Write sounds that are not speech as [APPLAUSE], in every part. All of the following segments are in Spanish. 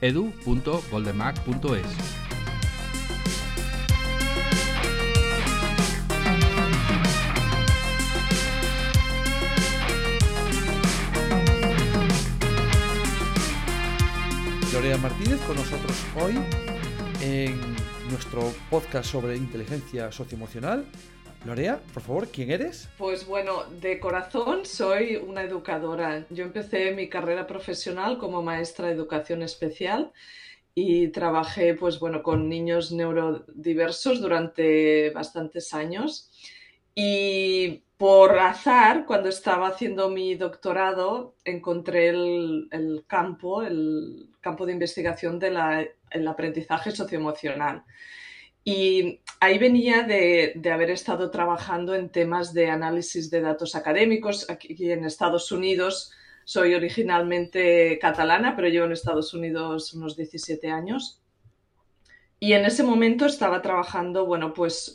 edu.goldenmac.es. Lorea Martínez con nosotros hoy en nuestro podcast sobre inteligencia socioemocional. Lorea, por favor, ¿quién eres? Pues bueno, de corazón soy una educadora. Yo empecé mi carrera profesional como maestra de educación especial y trabajé pues bueno con niños neurodiversos durante bastantes años y por azar cuando estaba haciendo mi doctorado encontré el, campo el campo de investigación del aprendizaje socioemocional y ahí venía de, haber estado trabajando en temas de análisis de datos académicos. Aquí en Estados Unidos soy originalmente catalana, pero llevo en Estados Unidos unos 17 años. Y en ese momento estaba trabajando, bueno, pues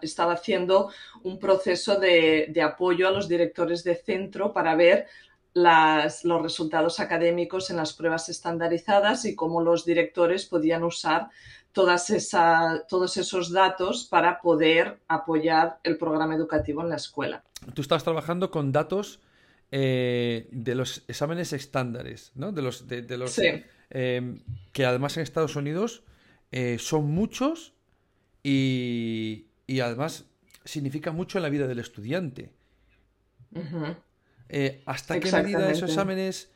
estaba haciendo un proceso de, apoyo a los directores de centro para ver los resultados académicos en las pruebas estandarizadas y cómo los directores podían usar todas esa, todos esos datos para poder apoyar el programa educativo en la escuela. Tú estás trabajando con datos eh, de los exámenes estándares, ¿no? De los, de, los eh, que además en Estados Unidos eh, son muchos y, y, además significa mucho en la vida del estudiante. ¿Hasta qué medida esos exámenes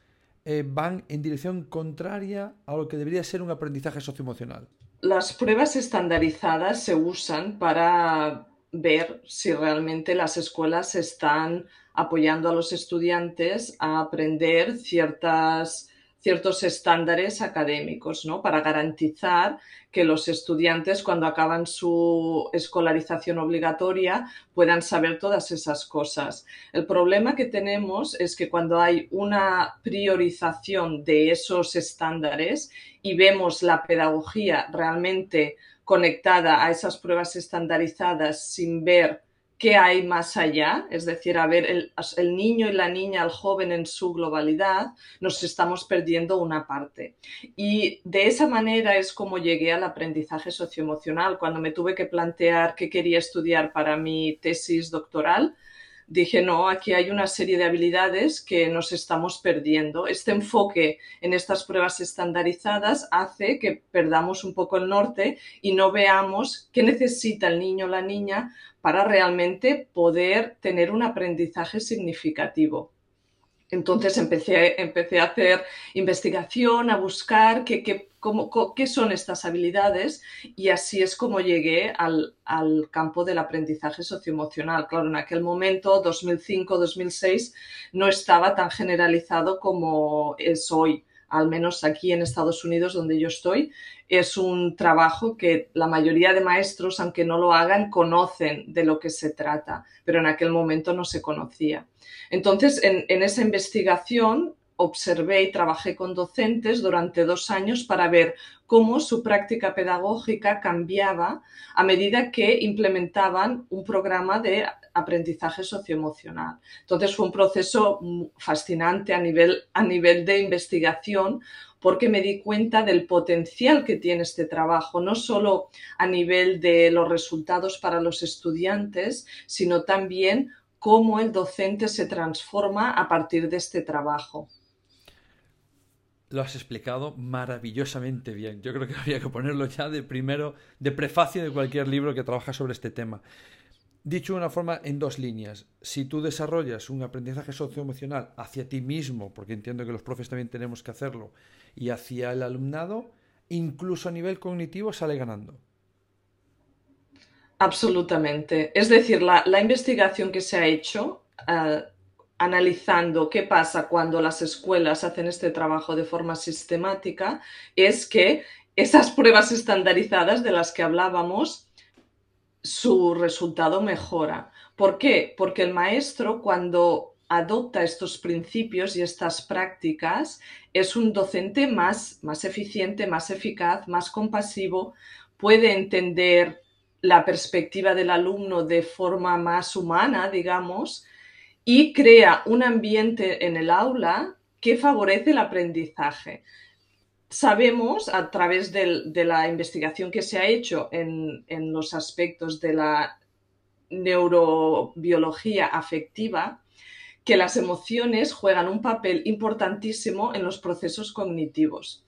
van en dirección contraria a lo que debería ser un aprendizaje socioemocional? Las pruebas estandarizadas se usan para ver si realmente las escuelas están apoyando a los estudiantes a aprender ciertas ciertos estándares académicos, ¿no? Para garantizar que los estudiantes, cuando acaban su escolarización obligatoria, puedan saber todas esas cosas. El problema que tenemos es que cuando hay una priorización de esos estándares y vemos la pedagogía realmente conectada a esas pruebas estandarizadas sin ver qué hay más allá, es decir, a ver el, niño y la niña, el joven en su globalidad, nos estamos perdiendo una parte. Y de esa manera es como llegué al aprendizaje socioemocional. Cuando me tuve que plantear qué quería estudiar para mi tesis doctoral, dije, no, aquí hay una serie de habilidades que nos estamos perdiendo. Este enfoque en estas pruebas estandarizadas hace que perdamos un poco el norte y no veamos qué necesita el niño o la niña para realmente poder tener un aprendizaje significativo. Entonces empecé, empecé a hacer investigación, a buscar qué, qué, qué, son estas habilidades y así es como llegué al, al, campo del aprendizaje socioemocional. Claro, en aquel momento, 2005-2006, no estaba tan generalizado como es hoy al menos aquí en Estados Unidos donde yo estoy, es un trabajo que la mayoría de maestros, aunque no lo hagan, conocen de lo que se trata, pero en aquel momento no se conocía. Entonces, en, en esa investigación observé y trabajé con docentes durante dos años para ver cómo su práctica pedagógica cambiaba a medida que implementaban un programa de aprendizaje socioemocional. Entonces fue un proceso fascinante a nivel, a nivel de investigación porque me di cuenta del potencial que tiene este trabajo, no solo a nivel de los resultados para los estudiantes, sino también cómo el docente se transforma a partir de este trabajo lo has explicado maravillosamente bien. Yo creo que habría que ponerlo ya de primero, de prefacio de cualquier libro que trabaja sobre este tema. Dicho de una forma, en dos líneas. Si tú desarrollas un aprendizaje socioemocional hacia ti mismo, porque entiendo que los profes también tenemos que hacerlo, y hacia el alumnado, incluso a nivel cognitivo sale ganando. Absolutamente. Es decir, la, investigación que se ha hecho eh, analizando qué pasa cuando las escuelas hacen este trabajo de forma sistemática es que esas pruebas estandarizadas de las que hablábamos, su resultado mejora. ¿Por qué? Porque el maestro cuando adopta estos principios y estas prácticas es un docente más, más eficiente, más eficaz, más compasivo, puede entender la perspectiva del alumno de forma más humana, digamos, y crea un ambiente en el aula que favorece el aprendizaje. Sabemos a través de la investigación que se ha hecho en, en los aspectos de la neurobiología afectiva que las emociones juegan un papel importantísimo en los procesos cognitivos.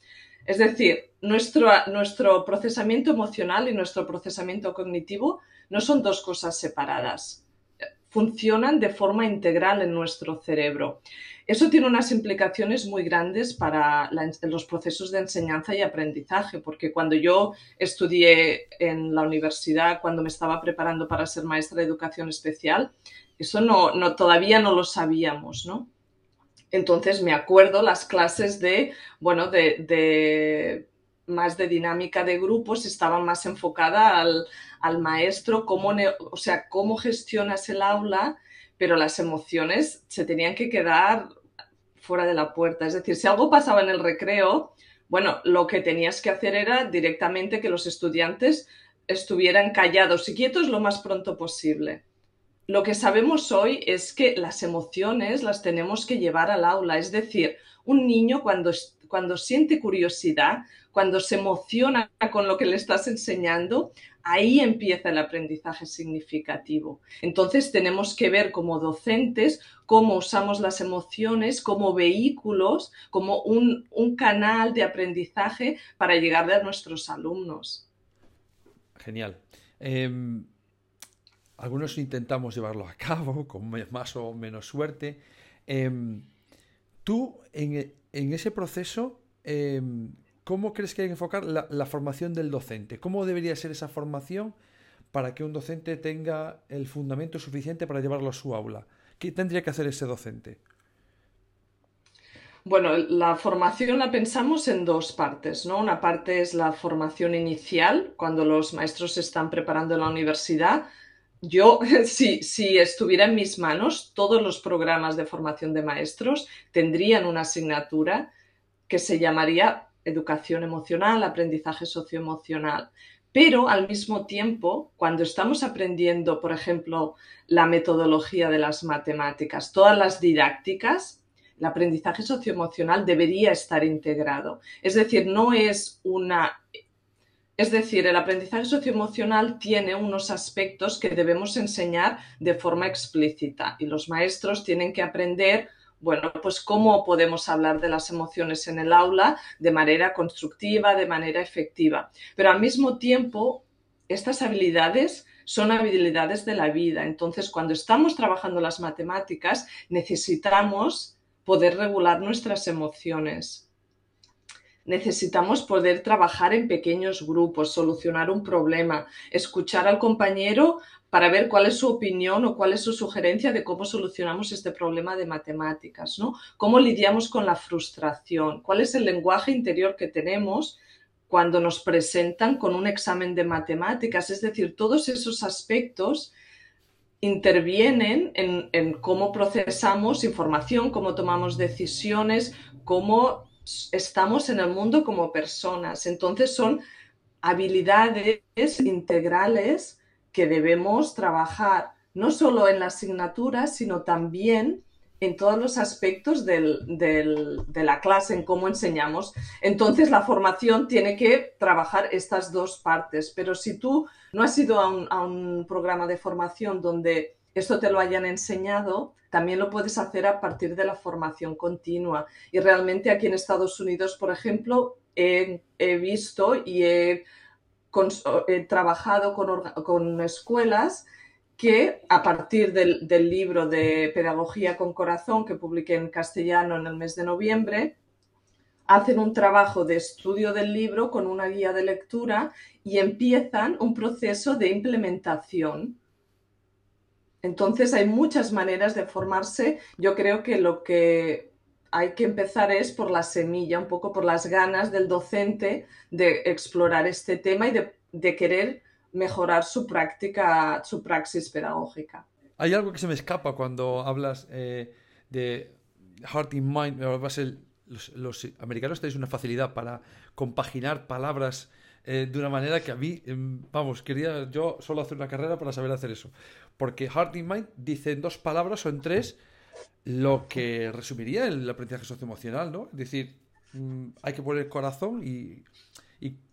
Es decir, nuestro, nuestro procesamiento emocional y nuestro procesamiento cognitivo no son dos cosas separadas. Funcionan de forma integral en nuestro cerebro. Eso tiene unas implicaciones muy grandes para los procesos de enseñanza y aprendizaje, porque cuando yo estudié en la universidad, cuando me estaba preparando para ser maestra de educación especial, eso no, todavía no lo sabíamos, ¿no? Entonces me acuerdo las clases de, bueno, de, más de dinámica de grupos estaban más enfocada al, maestro, cómo, o sea, cómo gestionas el aula, pero las emociones se tenían que quedar fuera de la puerta. Es decir, si algo pasaba en el recreo, bueno, lo que tenías que hacer era directamente que los estudiantes estuvieran callados y quietos lo más pronto posible. Lo que sabemos hoy es que las emociones las tenemos que llevar al aula, es decir, un niño cuando, cuando siente curiosidad, cuando se emociona con lo que le estás enseñando, ahí empieza el aprendizaje significativo. Entonces tenemos que ver como docentes cómo usamos las emociones como vehículos, como un, canal de aprendizaje para llegar a nuestros alumnos. Genial. Em, algunos intentamos llevarlo a cabo con más o menos suerte. Em, tú, en, ese proceso, em, ¿cómo crees que hay que enfocar la, formación del docente? ¿Cómo debería ser esa formación para que un docente tenga el fundamento suficiente para llevarlo a su aula? ¿Qué tendría que hacer ese docente? Bueno, la formación la pensamos en dos partes, ¿no? Una parte es la formación inicial, cuando los maestros se están preparando en la universidad, yo, [LAUGHS] si, si, estuviera en mis manos, todos los programas de formación de maestros tendrían una asignatura que se llamaría educación emocional, aprendizaje socioemocional. Pero al mismo tiempo, cuando estamos aprendiendo, por ejemplo, la metodología de las matemáticas, todas las didácticas, el aprendizaje socioemocional debería estar integrado. Es decir, no es una es decir, el aprendizaje socioemocional tiene unos aspectos que debemos enseñar de forma explícita y los maestros tienen que aprender, bueno, pues cómo podemos hablar de las emociones en el aula de manera constructiva, de manera efectiva. Pero al mismo tiempo, estas habilidades son habilidades de la vida. Entonces, cuando estamos trabajando las matemáticas, necesitamos poder regular nuestras emociones necesitamos poder trabajar en pequeños grupos, solucionar un problema, escuchar al compañero para ver cuál es su opinión o cuál es su sugerencia de cómo solucionamos este problema de matemáticas, ¿no? Cómo lidiamos con la frustración, cuál es el lenguaje interior que tenemos cuando nos presentan con un examen de matemáticas, es decir, todos esos aspectos intervienen en, en cómo procesamos información, cómo tomamos decisiones, cómo estamos en el mundo como personas. Entonces son habilidades integrales que debemos trabajar no solo en la asignatura, sino también en todos los aspectos de la clase, en cómo enseñamos. Entonces, la formación tiene que trabajar estas dos partes. Pero si tú no has ido a un programa de formación donde esto te lo hayan enseñado, también lo puedes hacer a partir de la formación continua. Y realmente aquí en Estados Unidos, por ejemplo, he, visto y he, trabajado con, escuelas que a partir del, del, libro de Pedagogía con Corazón que publiqué en castellano en el mes de noviembre, hacen un trabajo de estudio del libro con una guía de lectura y empiezan un proceso de implementación entonces hay muchas maneras de formarse. Yo creo que lo que hay que empezar es por la semilla, un poco por las ganas del docente de explorar este tema y de, querer mejorar su práctica, su praxis pedagógica. Hay algo que se me escapa cuando hablas eh, de heart in mind. Los, los, americanos tenéis una facilidad para compaginar palabras eh, de una manera que a mí, em, vamos, quería yo solo hacer una carrera para saber hacer eso. Porque heart in mind dice en dos palabras o en tres lo que resumiría el aprendizaje socioemocional, ¿no? Es decir, mm, hay que poner corazón y,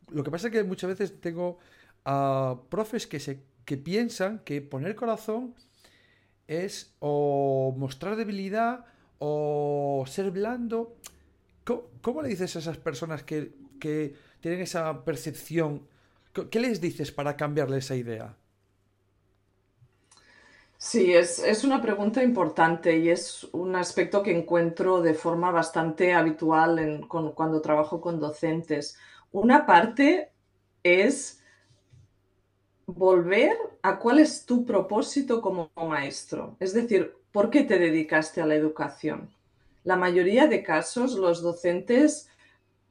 lo que pasa es que muchas veces tengo a profes que, se, que piensan que poner corazón es o mostrar debilidad o ser blando. ¿Cómo, le dices a esas personas que, que tienen esa percepción? ¿Qué les dices para cambiarle esa idea? Sí, es, una pregunta importante y es un aspecto que encuentro de forma bastante habitual cuando trabajo con docentes. Una parte es volver a cuál es tu propósito como maestro, es decir, ¿por qué te dedicaste a la educación? La mayoría de casos los docentes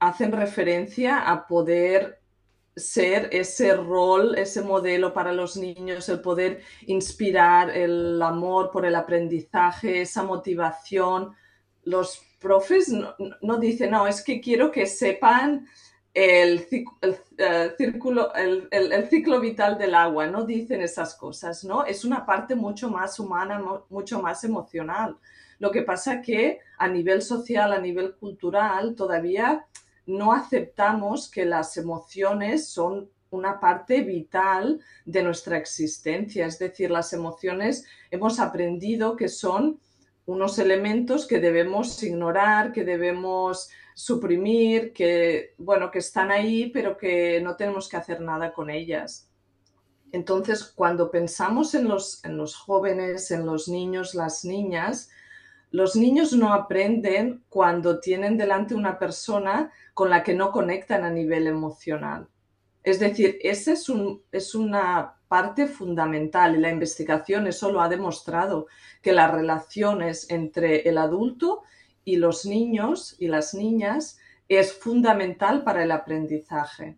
hacen referencia a poder ser ese rol, ese modelo para los niños, el poder inspirar el amor por el aprendizaje, esa motivación. Los profes no, dicen, no, es que quiero que sepan el, eh, círculo, el, el, ciclo vital del agua, no dicen esas cosas, ¿no? Es una parte mucho más humana, mucho más emocional. Lo que pasa que a nivel social, a nivel cultural, todavía no aceptamos que las emociones son una parte vital de nuestra existencia. Es decir, las emociones hemos aprendido que son unos elementos que debemos ignorar, que debemos suprimir, que, bueno, que están ahí, pero que no tenemos que hacer nada con ellas. Entonces, cuando pensamos en los, en los jóvenes, en los niños, las niñas, los niños no aprenden cuando tienen delante una persona con la que no conectan a nivel emocional. Es decir, esa es, una parte fundamental y la investigación eso lo ha demostrado, que las relaciones entre el adulto y los niños y las niñas es fundamental para el aprendizaje.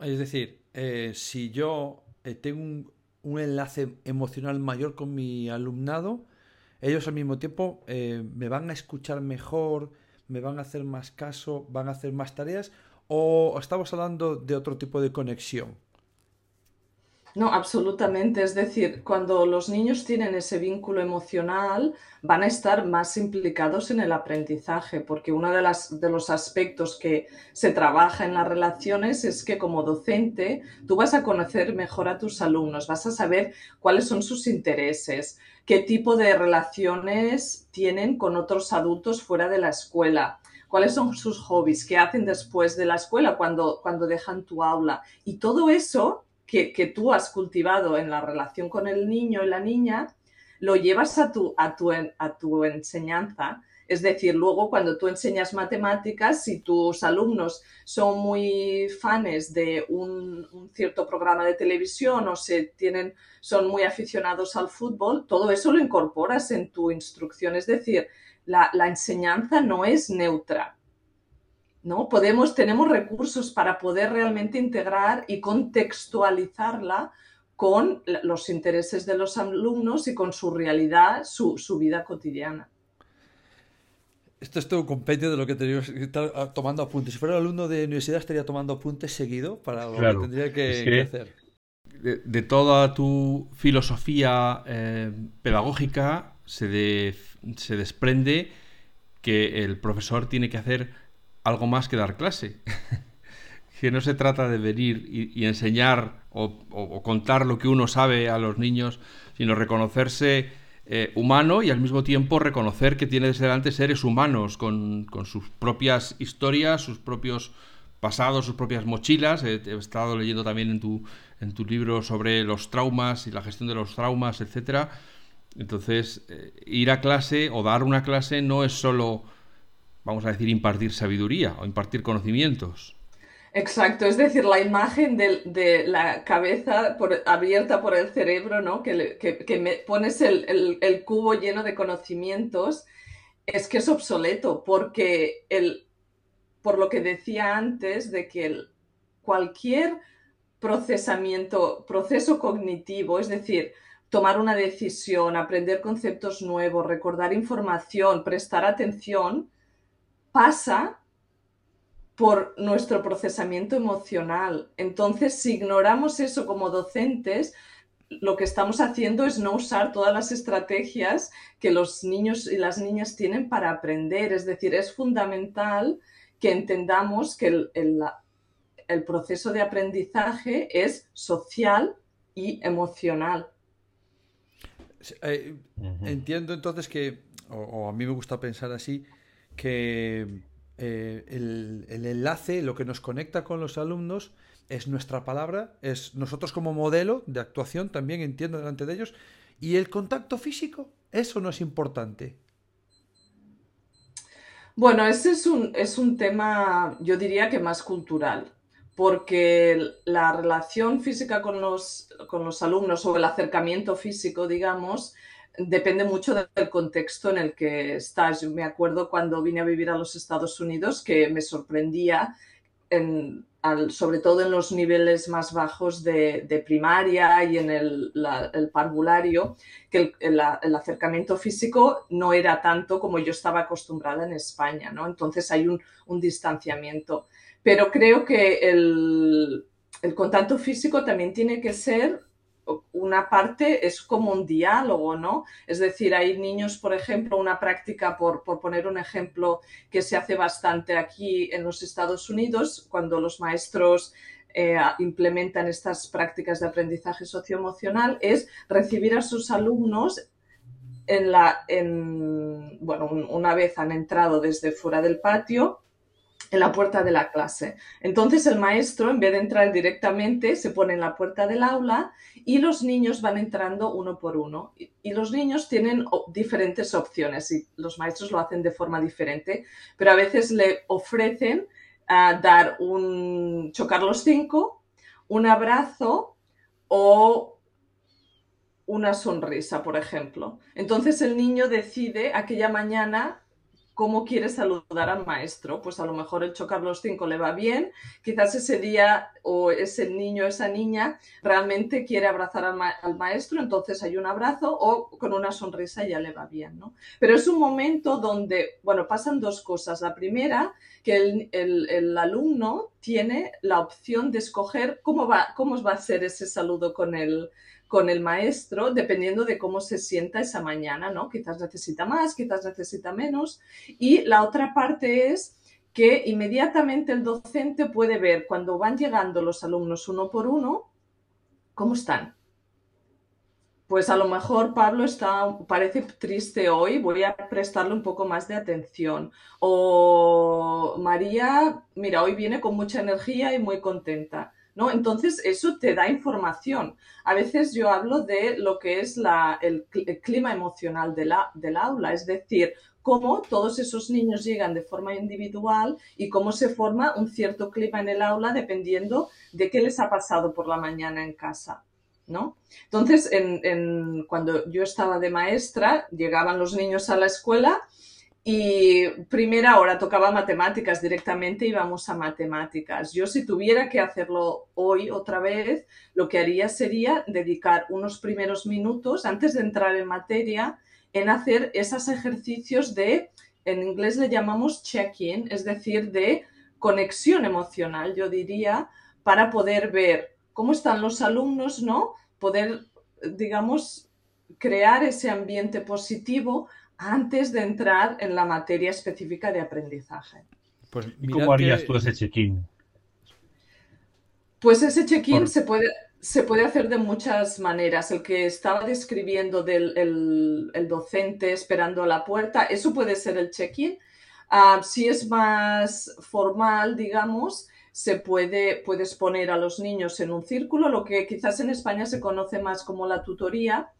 Es decir, eh, si yo eh, tengo un, enlace emocional mayor con mi alumnado, ellos al mismo tiempo eh, me van a escuchar mejor, me van a hacer más caso, van a hacer más tareas o estamos hablando de otro tipo de conexión? No, absolutamente. Es decir, cuando los niños tienen ese vínculo emocional, van a estar más implicados en el aprendizaje, porque uno de, las, de los aspectos que se trabaja en las relaciones es que como docente tú vas a conocer mejor a tus alumnos, vas a saber cuáles son sus intereses, qué tipo de relaciones tienen con otros adultos fuera de la escuela cuáles son sus hobbies, qué hacen después de la escuela cuando, cuando dejan tu aula. Y todo eso que, tú has cultivado en la relación con el niño y la niña, lo llevas a tu, a tu, a tu enseñanza. Es decir, luego cuando tú enseñas matemáticas, si tus alumnos son muy fans de un, cierto programa de televisión o se tienen, son muy aficionados al fútbol, todo eso lo incorporas en tu instrucción. Es decir, la, la enseñanza no es neutra. ¿No? Podemos, tenemos recursos para poder realmente integrar y contextualizarla con los intereses de los alumnos y con su realidad, su, vida cotidiana. Esto es todo un compendio de lo que tenemos que estar ah, tomando apuntes. Si fuera alumno de universidad estaría tomando apuntes seguido para lo que tendría que, hacer. De, toda tu filosofía eh, pedagógica se, se desprende que el profesor tiene que hacer algo más que dar clase. [LAUGHS] que no se trata de venir y, enseñar o, contar lo que uno sabe a los niños, sino reconocerse eh, humano y al mismo tiempo reconocer que tiene desde delante seres humanos con, sus propias historias, sus propios pasados, sus propias mochilas. he estado leyendo también en tu, en tu libro sobre los traumas y la gestión de los traumas, etc. Entonces, eh, ir a clase o dar una clase no es solo vamos a decir, impartir sabiduría o impartir conocimientos. Exacto, es decir, la imagen de, la cabeza abierta por el cerebro, ¿no? Que, me pones el, cubo lleno de conocimientos es que es obsoleto, porque el, por lo que decía antes, de que cualquier procesamiento, proceso cognitivo, es decir, tomar una decisión, aprender conceptos nuevos, recordar información, prestar atención, pasa por nuestro procesamiento emocional. Entonces, si ignoramos eso como docentes, lo que estamos haciendo es no usar todas las estrategias que los niños y las niñas tienen para aprender. Es decir, es fundamental que entendamos que el, proceso de aprendizaje es social y emocional. Eh, entiendo entonces que, o, a mí me gusta pensar así, que eh, el, el, enlace, lo que nos conecta con los alumnos, es nuestra palabra, es nosotros como modelo de actuación también entiendo delante de ellos. Y el contacto físico, eso no es importante. Bueno, ese es un, es un tema, yo diría que más cultural, porque la relación física con los, con los alumnos o el acercamiento físico, digamos, depende mucho del contexto en el que estás. Yo me acuerdo cuando vine a vivir a los Estados Unidos que me sorprendía sobre todo en los niveles más bajos de, primaria y en el, parvulario, que el, acercamiento físico no era tanto como yo estaba acostumbrada en España, ¿no? Entonces hay un, un distanciamiento. Pero creo que el, contacto físico también tiene que ser una parte es como un diálogo, ¿no? Es decir, hay niños, por ejemplo, una práctica, por, poner un ejemplo que se hace bastante aquí en los Estados Unidos, cuando los maestros eh, implementan estas prácticas de aprendizaje socioemocional, es recibir a sus alumnos en la, en, bueno, una vez han entrado desde fuera del patio, en la puerta de la clase. Entonces el maestro, en vez de entrar directamente, se pone en la puerta del aula y los niños van entrando uno por uno. Y, los niños tienen diferentes opciones y los maestros lo hacen de forma diferente, pero a veces le ofrecen ah, dar un, chocar los cinco, un abrazo o una sonrisa, por ejemplo. Entonces el niño decide aquella mañana cómo quiere saludar al maestro. Pues a lo mejor el chocar los cinco le va bien, quizás ese día o ese niño, esa niña realmente quiere abrazar al, maestro, entonces hay un abrazo o con una sonrisa ya le va bien, ¿no? Pero es un momento donde, bueno, pasan dos cosas. La primera, que el, alumno tiene la opción de escoger cómo va, cómo va a ser ese saludo con el, con el maestro dependiendo de cómo se sienta esa mañana, ¿no? Quizás necesita más, quizás necesita menos. Y la otra parte es que inmediatamente el docente puede ver cuando van llegando los alumnos uno por uno, cómo están. Pues a lo mejor Pablo está, parece triste hoy, voy a prestarle un poco más de atención. O María, mira, hoy viene con mucha energía y muy contenta. ¿No? Entonces, eso te da información. A veces yo hablo de lo que es el, clima emocional de la, del aula, es decir, cómo todos esos niños llegan de forma individual y cómo se forma un cierto clima en el aula dependiendo de qué les ha pasado por la mañana en casa. ¿No? Entonces, cuando yo estaba de maestra, llegaban los niños a la escuela y primera hora tocaba matemáticas, directamente íbamos a matemáticas. Yo si tuviera que hacerlo hoy otra vez, lo que haría sería dedicar unos primeros minutos antes de entrar en materia en hacer esos ejercicios de, en inglés le llamamos check-in, es decir, de conexión emocional, yo diría, para poder ver cómo están los alumnos, ¿no? Poder, digamos, crear ese ambiente positivo antes de entrar en la materia específica de aprendizaje. Pues ¿Cómo harías tú ese check-in? Pues ese check-in se, puede, se puede hacer de muchas maneras. El que estaba describiendo del el, docente esperando a la puerta, eso puede ser el check-in. Ah, si es más formal, digamos, se puede, puedes poner a los niños en un círculo, lo que quizás en España se conoce más como la tutoría,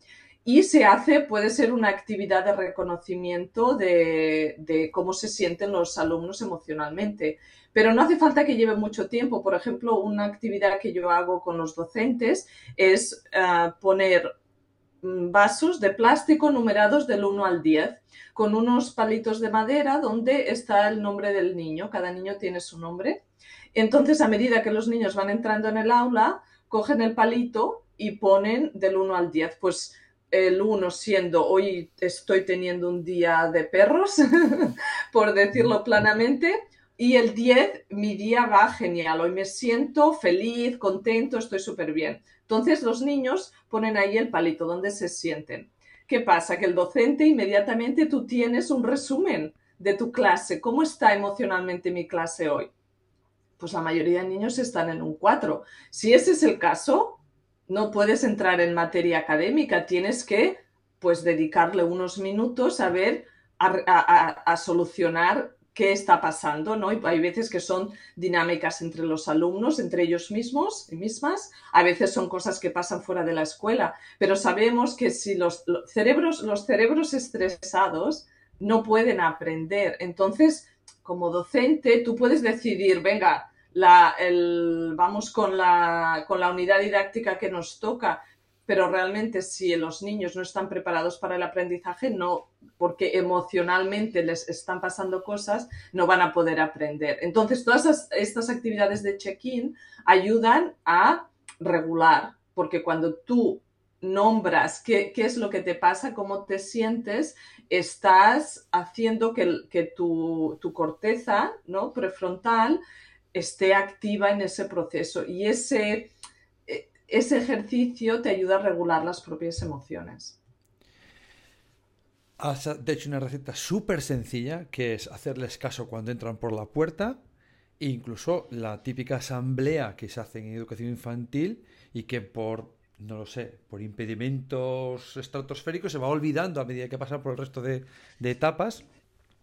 y se hace, puede ser una actividad de reconocimiento de, cómo se sienten los alumnos emocionalmente. Pero no hace falta que lleve mucho tiempo. Por ejemplo, una actividad que yo hago con los docentes es eh, poner mm, vasos de plástico numerados del 1 al 10, con unos palitos de madera donde está el nombre del niño. Cada niño tiene su nombre. Entonces, a medida que los niños van entrando en el aula, cogen el palito y ponen del 1 al 10. Pues el 1 siendo hoy estoy teniendo un día de perros, [LAUGHS] por decirlo planamente, y el 10 mi día va genial, hoy me siento feliz, contento, estoy súper bien. Entonces los niños ponen ahí el palito donde se sienten. ¿Qué pasa? Que el docente inmediatamente tú tienes un resumen de tu clase. ¿Cómo está emocionalmente mi clase hoy? Pues la mayoría de niños están en un 4. Si ese es el caso, no puedes entrar en materia académica, tienes que pues dedicarle unos minutos a ver, a, solucionar qué está pasando, ¿no? hay veces que son dinámicas entre los alumnos, entre ellos mismos y mismas, a veces son cosas que pasan fuera de la escuela, pero sabemos que si los, cerebros, los cerebros estresados no pueden aprender, entonces como docente tú puedes decidir, venga, vamos con la, unidad didáctica que nos toca, pero realmente si los niños no están preparados para el aprendizaje, no, porque emocionalmente les están pasando cosas, no van a poder aprender. Entonces, todas estas actividades de check-in ayudan a regular, porque cuando tú nombras qué, es lo que te pasa, cómo te sientes, estás haciendo que, que tu, tu, corteza ¿no? prefrontal esté activa en ese proceso y ese, e, ese ejercicio te ayuda a regular las propias emociones. Has hecho una receta súper sencilla que es hacerles caso cuando entran por la puerta e incluso la típica asamblea que se hace en educación infantil y que por no lo sé, por impedimentos estratosféricos se va olvidando a medida que pasa por el resto de, de etapas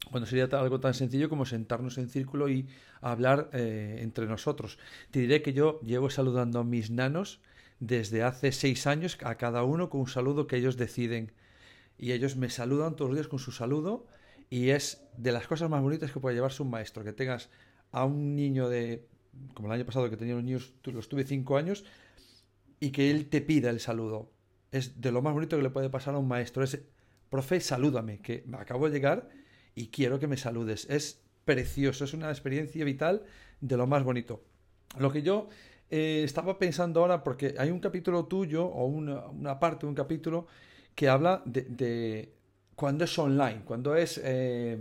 cuando sería algo tan sencillo como sentarnos en círculo y hablar eh, entre nosotros. Te diré que yo llevo saludando a mis nanos desde hace seis años a cada uno con un saludo que ellos deciden. Y ellos me saludan todos los días con su saludo y es de las cosas más bonitas que puede llevarse un maestro, que tengas a un niño de, como el año pasado que tenía los niños, los tuve cinco años, y que él te pida el saludo. Es de lo más bonito que le puede pasar a un maestro. Es, profe, salúdame, que acabo de llegar y quiero que me saludes. Es precioso, es una experiencia vital de lo más bonito. Lo que yo eh, estaba pensando ahora, porque hay un capítulo tuyo o una, parte de un capítulo que habla de, cuando es online, cuando es eh,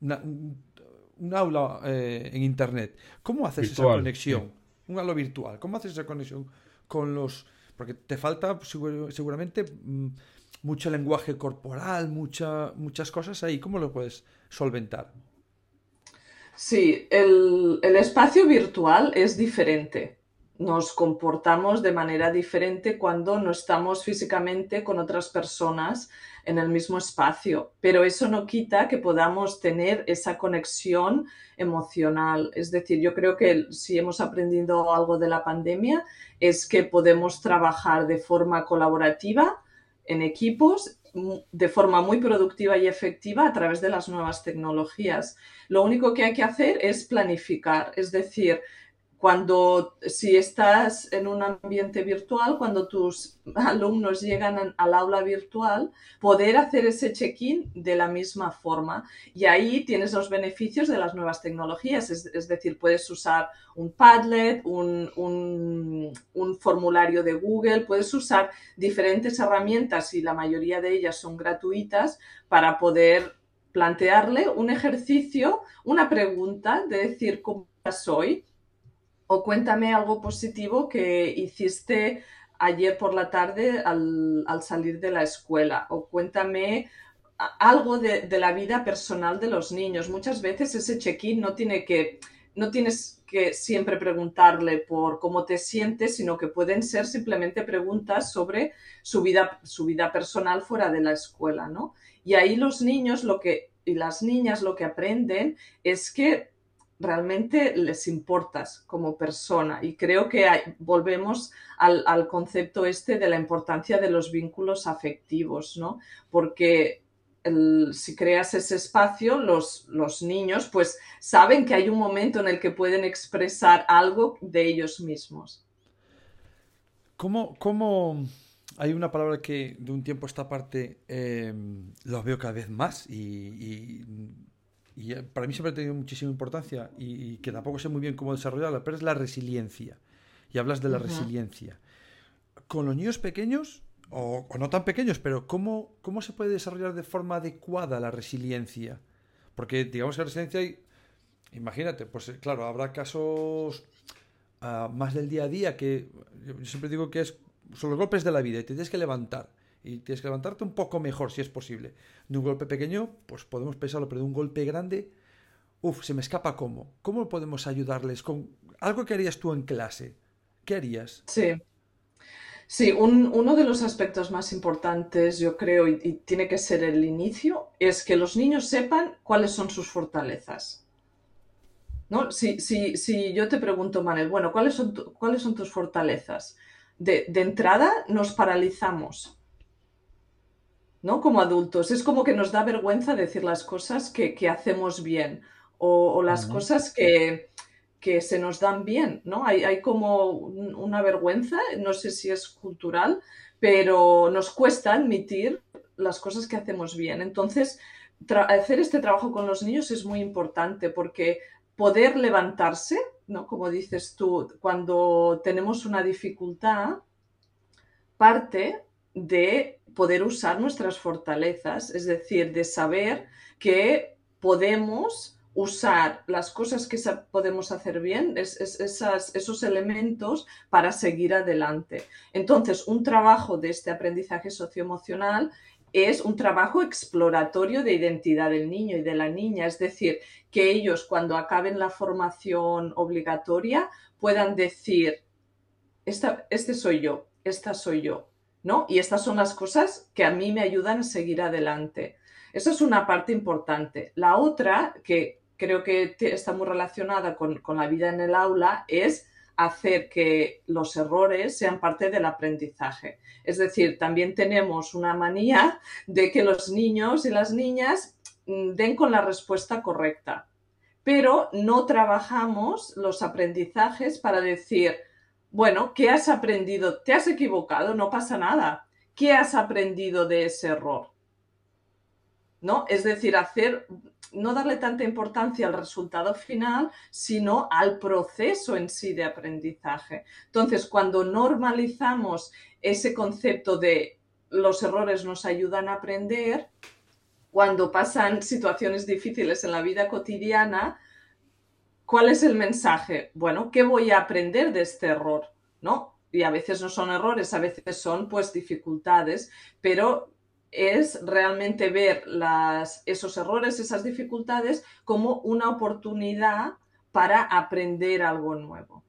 un, aula eh, en Internet. ¿Cómo haces esa conexión? Un aula virtual. ¿Cómo haces esa conexión con los... Porque te falta seguramente mm, mucho lenguaje corporal, mucha, muchas cosas ahí. ¿Cómo lo puedes solventar? Sí, el, espacio virtual es diferente. Nos comportamos de manera diferente cuando no estamos físicamente con otras personas en el mismo espacio, pero eso no quita que podamos tener esa conexión emocional. Es decir, yo creo que si hemos aprendido algo de la pandemia es que podemos trabajar de forma colaborativa en equipos de forma muy productiva y efectiva a través de las nuevas tecnologías. Lo único que hay que hacer es planificar, es decir, cuando, si estás en un ambiente virtual, cuando tus alumnos llegan al aula virtual, poder hacer ese check-in de la misma forma. Y ahí tienes los beneficios de las nuevas tecnologías, es, decir, puedes usar un Padlet, un, un, formulario de Google, puedes usar diferentes herramientas y la mayoría de ellas son gratuitas para poder plantearle un ejercicio, una pregunta de decir cómo soy o cuéntame algo positivo que hiciste ayer por la tarde al, salir de la escuela. O cuéntame algo de, la vida personal de los niños. Muchas veces ese check-in no tiene que, no tienes que siempre preguntarle por cómo te sientes, sino que pueden ser simplemente preguntas sobre su vida, su vida personal fuera de la escuela, ¿no? Y ahí los niños lo que, y las niñas lo que aprenden es que realmente les importas como persona. Y creo que volvemos al, concepto este de la importancia de los vínculos afectivos, ¿no? Porque si creas ese espacio, los, los, niños pues saben que hay un momento en el que pueden expresar algo de ellos mismos. ¿Cómo, cómo hay una palabra que de un tiempo a esta parte eh, veo cada vez más y, para mí siempre ha tenido muchísima importancia y, que tampoco sé muy bien cómo desarrollarla, pero es la resiliencia. Y hablas de la resiliencia. Con los niños pequeños, o, no tan pequeños, pero ¿cómo, ¿cómo se puede desarrollar de forma adecuada la resiliencia? Porque digamos que la resiliencia hay, imagínate, pues eh, claro, habrá casos ah, más del día a día que yo siempre digo que es son los golpes de la vida y te tienes que levantar. Y tienes que levantarte un poco mejor si es posible. De un golpe pequeño, pues podemos pensarlo, pero de un golpe grande, uff, se me escapa cómo. ¿Cómo podemos ayudarles con algo que harías tú en clase? ¿Qué harías? Sí. Sí, uno de los aspectos más importantes, yo creo, y, tiene que ser el inicio, es que los niños sepan cuáles son sus fortalezas. ¿No? Si, si, si yo te pregunto, Manel, bueno, ¿cuáles son, ¿cuáles son tus fortalezas? de, entrada nos paralizamos, ¿no? Como adultos. Es como que nos da vergüenza decir las cosas que, hacemos bien o, las cosas que, se nos dan bien, ¿no? Hay, hay, como una vergüenza, no sé si es cultural, pero nos cuesta admitir las cosas que hacemos bien. Entonces, hacer este trabajo con los niños es muy importante porque poder levantarse, ¿no? Como dices tú, cuando tenemos una dificultad, parte de poder usar nuestras fortalezas, es decir, de saber que podemos usar las cosas que podemos hacer bien, esos elementos para seguir adelante. Entonces, un trabajo de este aprendizaje socioemocional es un trabajo exploratorio de identidad del niño y de la niña, es decir, que ellos cuando acaben la formación obligatoria puedan decir, este soy yo, esta soy yo, ¿no? Y estas son las cosas que a mí me ayudan a seguir adelante. Esa es una parte importante. La otra, que creo que está muy relacionada con, con la vida en el aula, es hacer que los errores sean parte del aprendizaje. Es decir, también tenemos una manía de que los niños y las niñas mm, den con la respuesta correcta, pero no trabajamos los aprendizajes para decir, bueno, ¿qué has aprendido? ¿Te has equivocado? No pasa nada. ¿Qué has aprendido de ese error? ¿No? Es decir, hacer no darle tanta importancia al resultado final, sino al proceso en sí de aprendizaje. Entonces, cuando normalizamos ese concepto de los errores nos ayudan a aprender, cuando pasan situaciones difíciles en la vida cotidiana, ¿cuál es el mensaje? Bueno, ¿qué voy a aprender de este error? ¿No? Y a veces no son errores, a veces son pues dificultades, pero es realmente ver esos errores, esas dificultades como una oportunidad para aprender algo nuevo.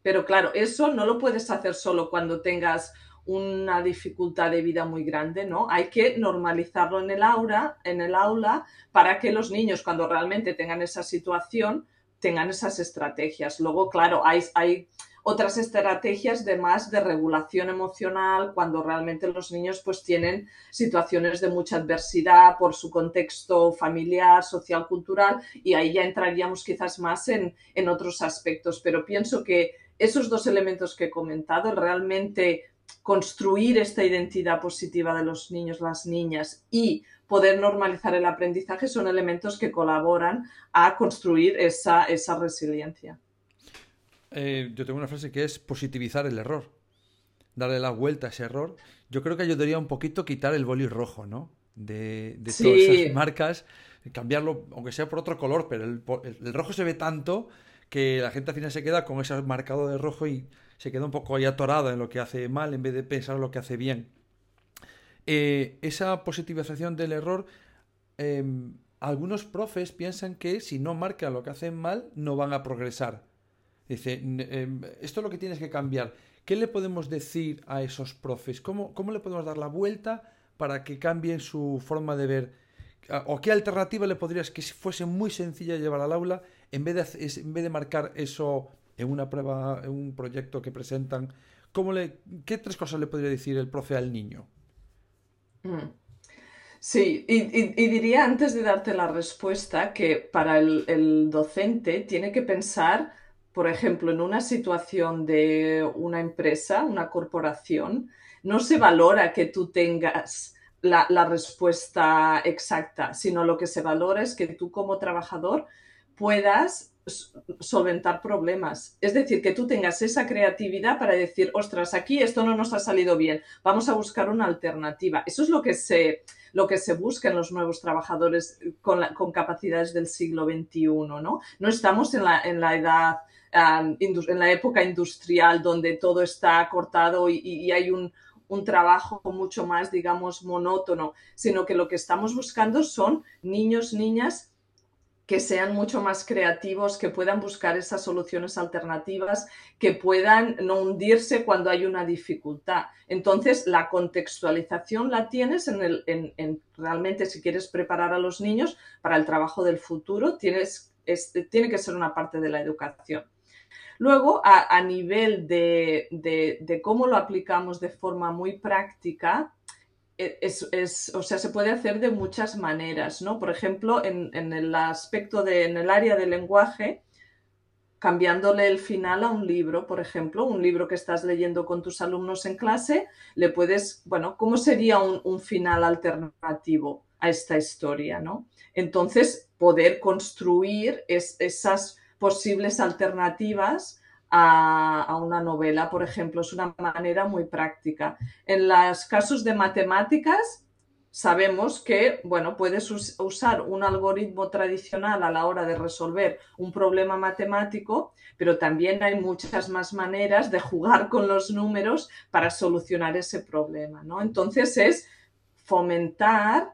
Pero claro, eso no lo puedes hacer solo cuando tengas una dificultad de vida muy grande, ¿no? Hay que normalizarlo en el aula, en el aula para que los niños cuando realmente tengan esa situación tengan esas estrategias. Luego, claro, hay, hay otras estrategias de más de regulación emocional cuando realmente los niños pues tienen situaciones de mucha adversidad por su contexto familiar, social, cultural y ahí ya entraríamos quizás más en, en otros aspectos. Pero pienso que esos dos elementos que he comentado, realmente construir esta identidad positiva de los niños, las niñas y poder normalizar el aprendizaje son elementos que colaboran a construir esa, esa resiliencia. Eh, yo tengo una frase que es positivizar el error. Darle la vuelta a ese error. Yo creo que ayudaría un poquito quitar el boli rojo, ¿no? De, de todas esas marcas, cambiarlo, aunque sea por otro color, pero el, rojo se ve tanto que la gente al final se queda con ese marcado de rojo y se queda un poco ahí atorada en lo que hace mal en vez de pensar en lo que hace bien. Eh, esa positivización del error, em, algunos profes piensan que si no marcan lo que hacen mal, no van a progresar. Dice, em, esto es lo que tienes que cambiar. ¿Qué le podemos decir a esos profes? ¿Cómo, ¿Cómo le podemos dar la vuelta para que cambien su forma de ver? ¿O qué alternativa le podrías que fuese muy sencilla llevar al aula en vez de, en vez de marcar eso en una prueba, en un proyecto que presentan? ¿cómo le, ¿Qué tres cosas le podría decir el profe al niño? Mm. Sí, y, diría antes de darte la respuesta que para el docente tiene que pensar por ejemplo, en una situación de una empresa, una corporación, no se valora que tú tengas la, la, respuesta exacta, sino lo que se valora es que tú como trabajador puedas solventar problemas. Es decir, que tú tengas esa creatividad para decir, ostras, aquí esto no nos ha salido bien, vamos a buscar una alternativa. Eso es lo que se, lo que se busca en los nuevos trabajadores con, con capacidades del siglo XXI, ¿no? No estamos en la, en la edad, um, en la época industrial donde todo está cortado y, y hay un, un trabajo mucho más, digamos, monótono, sino que lo que estamos buscando son niños, niñas que sean mucho más creativos, que puedan buscar esas soluciones alternativas, que puedan no hundirse cuando hay una dificultad. Entonces, la contextualización la tienes en, el, en, realmente si quieres preparar a los niños para el trabajo del futuro, tienes, tiene que ser una parte de la educación. Luego, a, nivel de, de, cómo lo aplicamos de forma muy práctica, es, o sea, se puede hacer de muchas maneras, ¿no? Por ejemplo, en, el aspecto de, en el área del lenguaje, cambiándole el final a un libro, por ejemplo, un libro que estás leyendo con tus alumnos en clase, le puedes, bueno, ¿cómo sería un, final alternativo a esta historia, ¿no? Entonces, poder construir esas posibles alternativas a, una novela, por ejemplo. Es una manera muy práctica. En los casos de matemáticas, sabemos que, bueno, puedes usar un algoritmo tradicional a la hora de resolver un problema matemático, pero también hay muchas más maneras de jugar con los números para solucionar ese problema, ¿no? Entonces es fomentar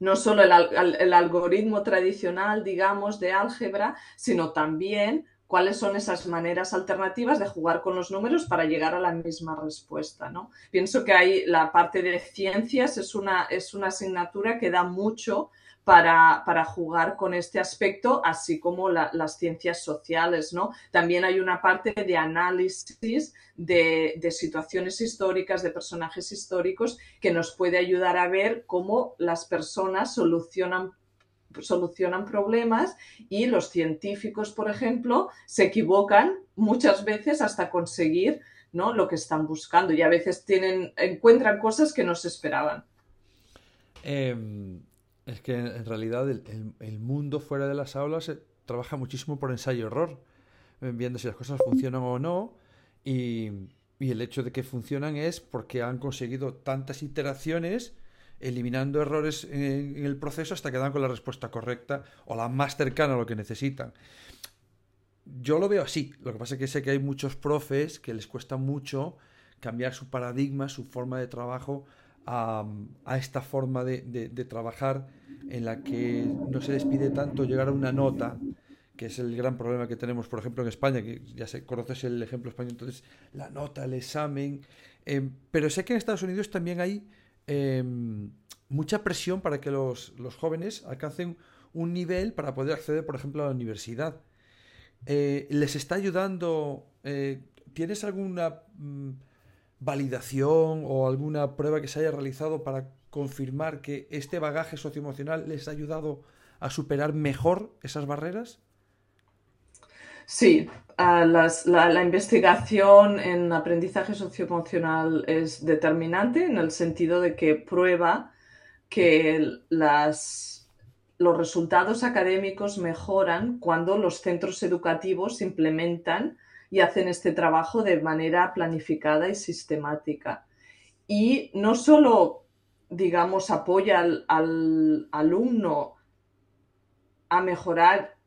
no solo el algoritmo tradicional, digamos, de álgebra, sino también cuáles son esas maneras alternativas de jugar con los números para llegar a la misma respuesta. ¿no? Pienso que hay la parte de ciencias es una, es una asignatura que da mucho para, para, jugar con este aspecto, así como las ciencias sociales, ¿no? También hay una parte de análisis de, de, situaciones históricas, de personajes históricos, que nos puede ayudar a ver cómo las personas solucionan solucionan problemas y los científicos, por ejemplo, se equivocan muchas veces hasta conseguir ¿no? lo que están buscando y a veces tienen, encuentran cosas que no se esperaban. Em, es que en realidad el, mundo fuera de las aulas eh, trabaja muchísimo por ensayo-error, viendo si las cosas funcionan o no y, y el hecho de que funcionan es porque han conseguido tantas iteraciones eliminando errores en, el proceso hasta que dan con la respuesta correcta o la más cercana a lo que necesitan. Yo lo veo así. Lo que pasa es que sé que hay muchos profes que les cuesta mucho cambiar su paradigma, su forma de trabajo a, esta forma de, trabajar en la que no se les pide tanto llegar a una nota, que es el gran problema que tenemos, por ejemplo, en España, que ya se, conoces el ejemplo español, entonces la nota, el examen. Eh, pero sé que en Estados Unidos también hay Em, mucha presión para que los, jóvenes alcancen un nivel para poder acceder, por ejemplo, a la universidad. Eh, ¿Les está ayudando? Eh, ¿Tienes alguna mm, validación o alguna prueba que se haya realizado para confirmar que este bagaje socioemocional les ha ayudado a superar mejor esas barreras? Sí, la, investigación en aprendizaje socioemocional es determinante en el sentido de que prueba que los resultados académicos mejoran cuando los centros educativos implementan y hacen este trabajo de manera planificada y sistemática. Y no solo, digamos, apoya al alumno a mejorar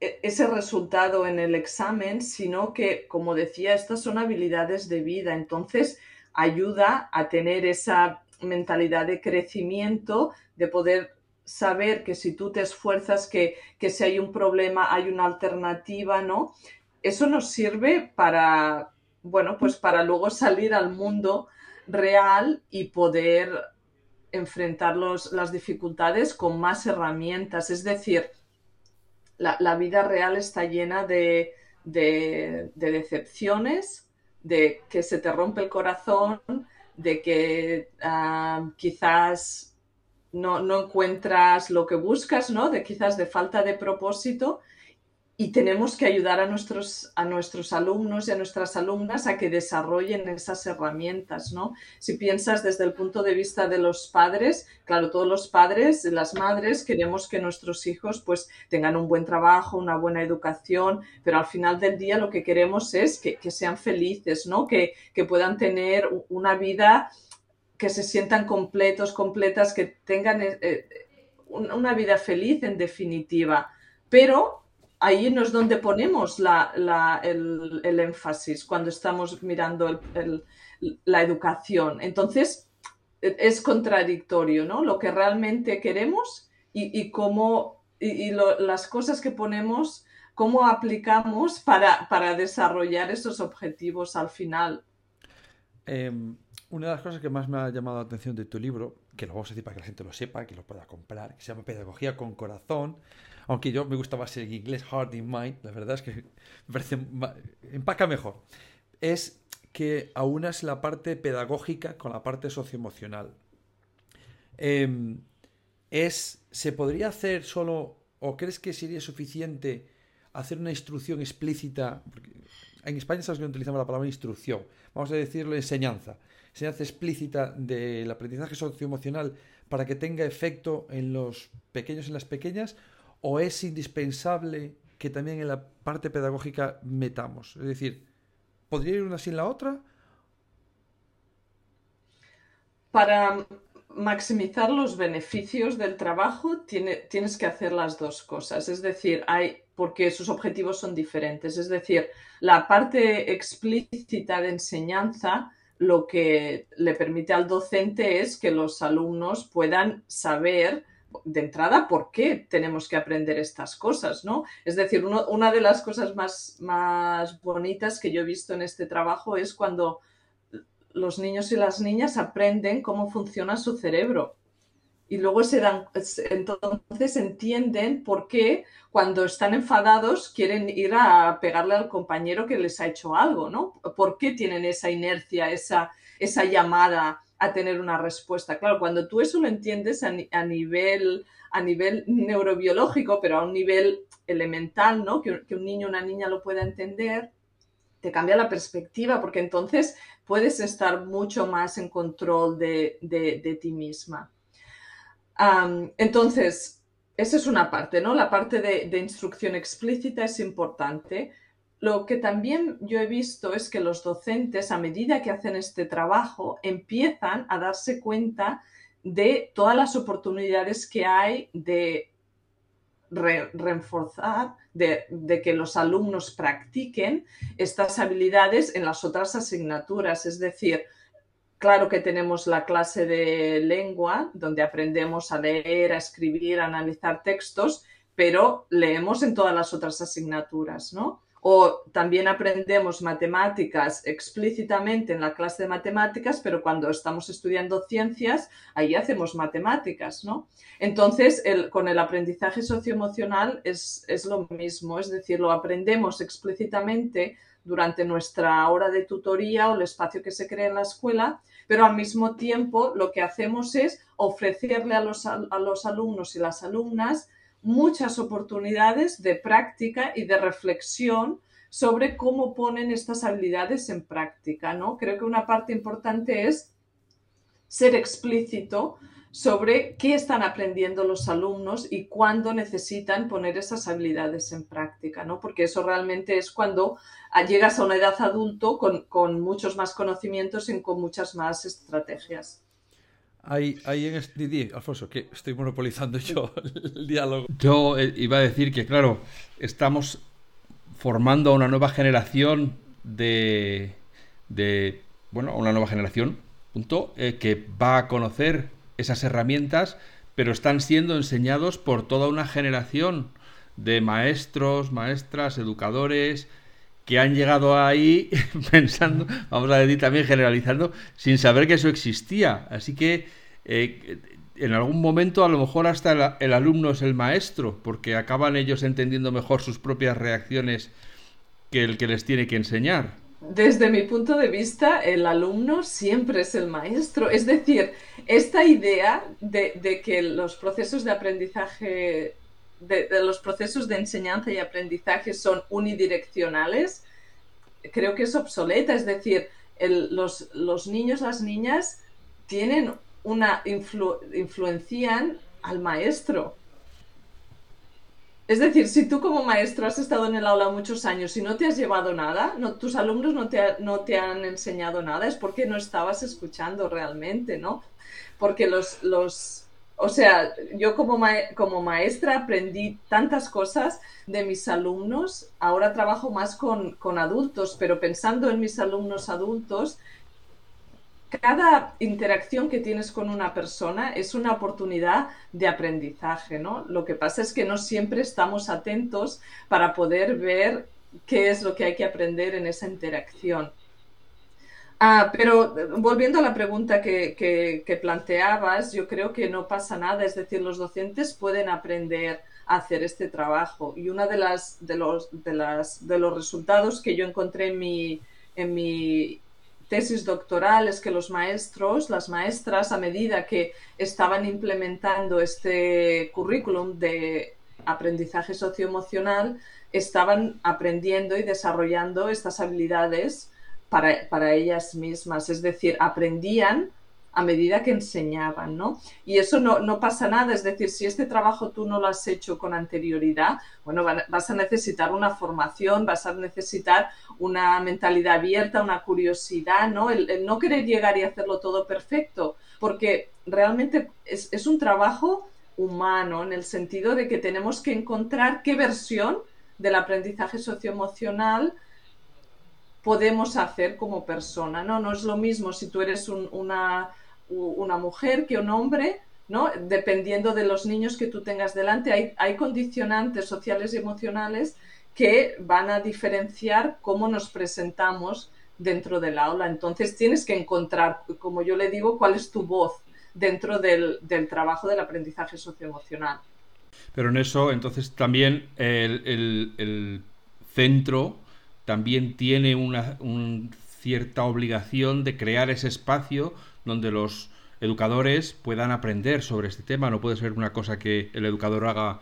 ese resultado en el examen, sino que, como decía, estas son habilidades de vida. Entonces, ayuda a tener esa mentalidad de crecimiento, de poder saber que si tú te esfuerzas, que, que si hay un problema, hay una alternativa, ¿no? Eso nos sirve para, bueno, pues para luego salir al mundo real y poder enfrentar las dificultades con más herramientas. Es decir, la, vida real está llena de, decepciones, de que se te rompe el corazón, de que ah, quizás no, encuentras lo que buscas, ¿no? De quizás de falta de propósito. Y tenemos que ayudar a nuestros, a nuestros alumnos y a nuestras alumnas a que desarrollen esas herramientas, ¿no? Si piensas desde el punto de vista de los padres, claro, todos los padres, las madres, queremos que nuestros hijos pues tengan un buen trabajo, una buena educación, pero al final del día lo que queremos es que, sean felices, ¿no? Que, puedan tener una vida, que se sientan completos, completas, que tengan eh, eh, una vida feliz en definitiva. Pero ahí no es donde ponemos el, énfasis cuando estamos mirando la educación. Entonces, es contradictorio, ¿no? Lo que realmente queremos y, cómo, y, las cosas que ponemos, cómo aplicamos para, desarrollar esos objetivos al final. Em, una de las cosas que más me ha llamado la atención de tu libro, que lo vamos a decir para que la gente lo sepa, que lo pueda comprar, que se llama Pedagogía con Corazón, aunque yo me gusta más el inglés Hard in Mind, la verdad es que me parece empaca mejor. Es que aunas la parte pedagógica con la parte socioemocional. Em, es, ¿Se podría hacer solo, o crees que sería suficiente hacer una instrucción explícita? en España sabes que utilizamos la palabra instrucción, vamos a decirlo enseñanza, enseñanza explícita del aprendizaje socioemocional para que tenga efecto en los pequeños en las pequeñas, o es indispensable que también en la parte pedagógica metamos? Es decir, ¿podría ir una sin la otra? Para maximizar los beneficios del trabajo tienes que hacer las dos cosas. Es decir, hay, porque sus objetivos son diferentes. Es decir, la parte explícita de enseñanza lo que le permite al docente es que los alumnos puedan saber de entrada, ¿por qué tenemos que aprender estas cosas? ¿no? Es decir, una de las cosas más, más bonitas que yo he visto en este trabajo es cuando los niños y las niñas aprenden cómo funciona su cerebro. Y luego se dan, entonces entienden por qué cuando están enfadados quieren ir a pegarle al compañero que les ha hecho algo, ¿no? ¿Por qué tienen esa inercia, esa, esa llamada a tener una respuesta. Claro, cuando tú eso lo entiendes a, nivel, a nivel neurobiológico, pero a un nivel elemental, ¿no? Que, un niño o una niña lo pueda entender, te cambia la perspectiva, porque entonces puedes estar mucho más en control de, ti misma. entonces, esa es una parte, ¿no? La parte de instrucción explícita es importante lo que también yo he visto es que los docentes, a medida que hacen este trabajo, empiezan a darse cuenta de todas las oportunidades que hay de reforzar, de, de, que los alumnos practiquen estas habilidades en las otras asignaturas. Es decir, claro que tenemos la clase de lengua, donde aprendemos a leer, a escribir, a analizar textos, pero leemos en todas las otras asignaturas, ¿no? O también aprendemos matemáticas explícitamente en la clase de matemáticas, pero cuando estamos estudiando ciencias, ahí hacemos matemáticas, ¿no? Entonces, con el aprendizaje socioemocional es, es lo mismo, es decir, lo aprendemos explícitamente durante nuestra hora de tutoría o el espacio que se crea en la escuela, pero al mismo tiempo lo que hacemos es ofrecerle a los, a los alumnos y las alumnas muchas oportunidades de práctica y de reflexión sobre cómo ponen estas habilidades en práctica, ¿no? Creo que una parte importante es ser explícito sobre qué están aprendiendo los alumnos y cuándo necesitan poner esas habilidades en práctica, ¿no? Porque eso realmente es cuando llegas a una edad adulto con, con muchos más conocimientos y con muchas más estrategias. Hay, hay en este... Alfonso, que estoy monopolizando yo [LAUGHS] el diálogo. Yo eh, iba a decir que, claro, estamos formando a una nueva generación de... de bueno, una nueva generación, punto, eh, que va a conocer esas herramientas, pero están siendo enseñados por toda una generación de maestros, maestras, educadores, que han llegado ahí [LAUGHS] pensando, vamos a decir también generalizando, sin saber que eso existía. Así que eh, en algún momento a lo mejor hasta el, alumno es el maestro, porque acaban ellos entendiendo mejor sus propias reacciones que el que les tiene que enseñar. Desde mi punto de vista, el alumno siempre es el maestro. Es decir, esta idea de, de que los procesos de aprendizaje de, los procesos de enseñanza y aprendizaje son unidireccionales, creo que es obsoleta. Es decir, los, los, niños, las niñas tienen una influencian al maestro. Es decir, si tú como maestro has estado en el aula muchos años y no te has llevado nada, no, tus alumnos no te, no te han enseñado nada, es porque no estabas escuchando realmente, ¿no? Porque los, los o sea, yo como, como maestra aprendí tantas cosas de mis alumnos, ahora trabajo más con, con adultos, pero pensando en mis alumnos adultos, cada interacción que tienes con una persona es una oportunidad de aprendizaje, ¿no? Lo que pasa es que no siempre estamos atentos para poder ver qué es lo que hay que aprender en esa interacción. Ah, pero volviendo a la pregunta que, planteabas, yo creo que no pasa nada, es decir, los docentes pueden aprender a hacer este trabajo. Y uno de, de, los, de, las, de los resultados que yo encontré en mi tesis doctoral es que los maestros, las maestras, a medida que estaban implementando este currículum de aprendizaje socioemocional, estaban aprendiendo y desarrollando estas habilidades para, para ellas mismas, es decir, aprendían a medida que enseñaban, ¿no? Y eso no, no, pasa nada, es decir, si este trabajo tú no lo has hecho con anterioridad, bueno, vas a necesitar una formación, vas a necesitar una mentalidad abierta, una curiosidad, ¿no? El, no querer llegar y hacerlo todo perfecto, porque realmente es, es un trabajo humano en el sentido de que tenemos que encontrar qué versión del aprendizaje socioemocional podemos hacer como persona, ¿no? No es lo mismo si tú eres una una mujer que un hombre, ¿no? Dependiendo de los niños que tú tengas delante, hay, hay condicionantes sociales y emocionales que van a diferenciar cómo nos presentamos dentro del aula. Entonces tienes que encontrar, como yo le digo, cuál es tu voz dentro del, trabajo del aprendizaje socioemocional. Pero en eso, entonces también el, centro también tiene una cierta obligación de crear ese espacio donde los educadores puedan aprender sobre este tema. No puede ser una cosa que el educador haga,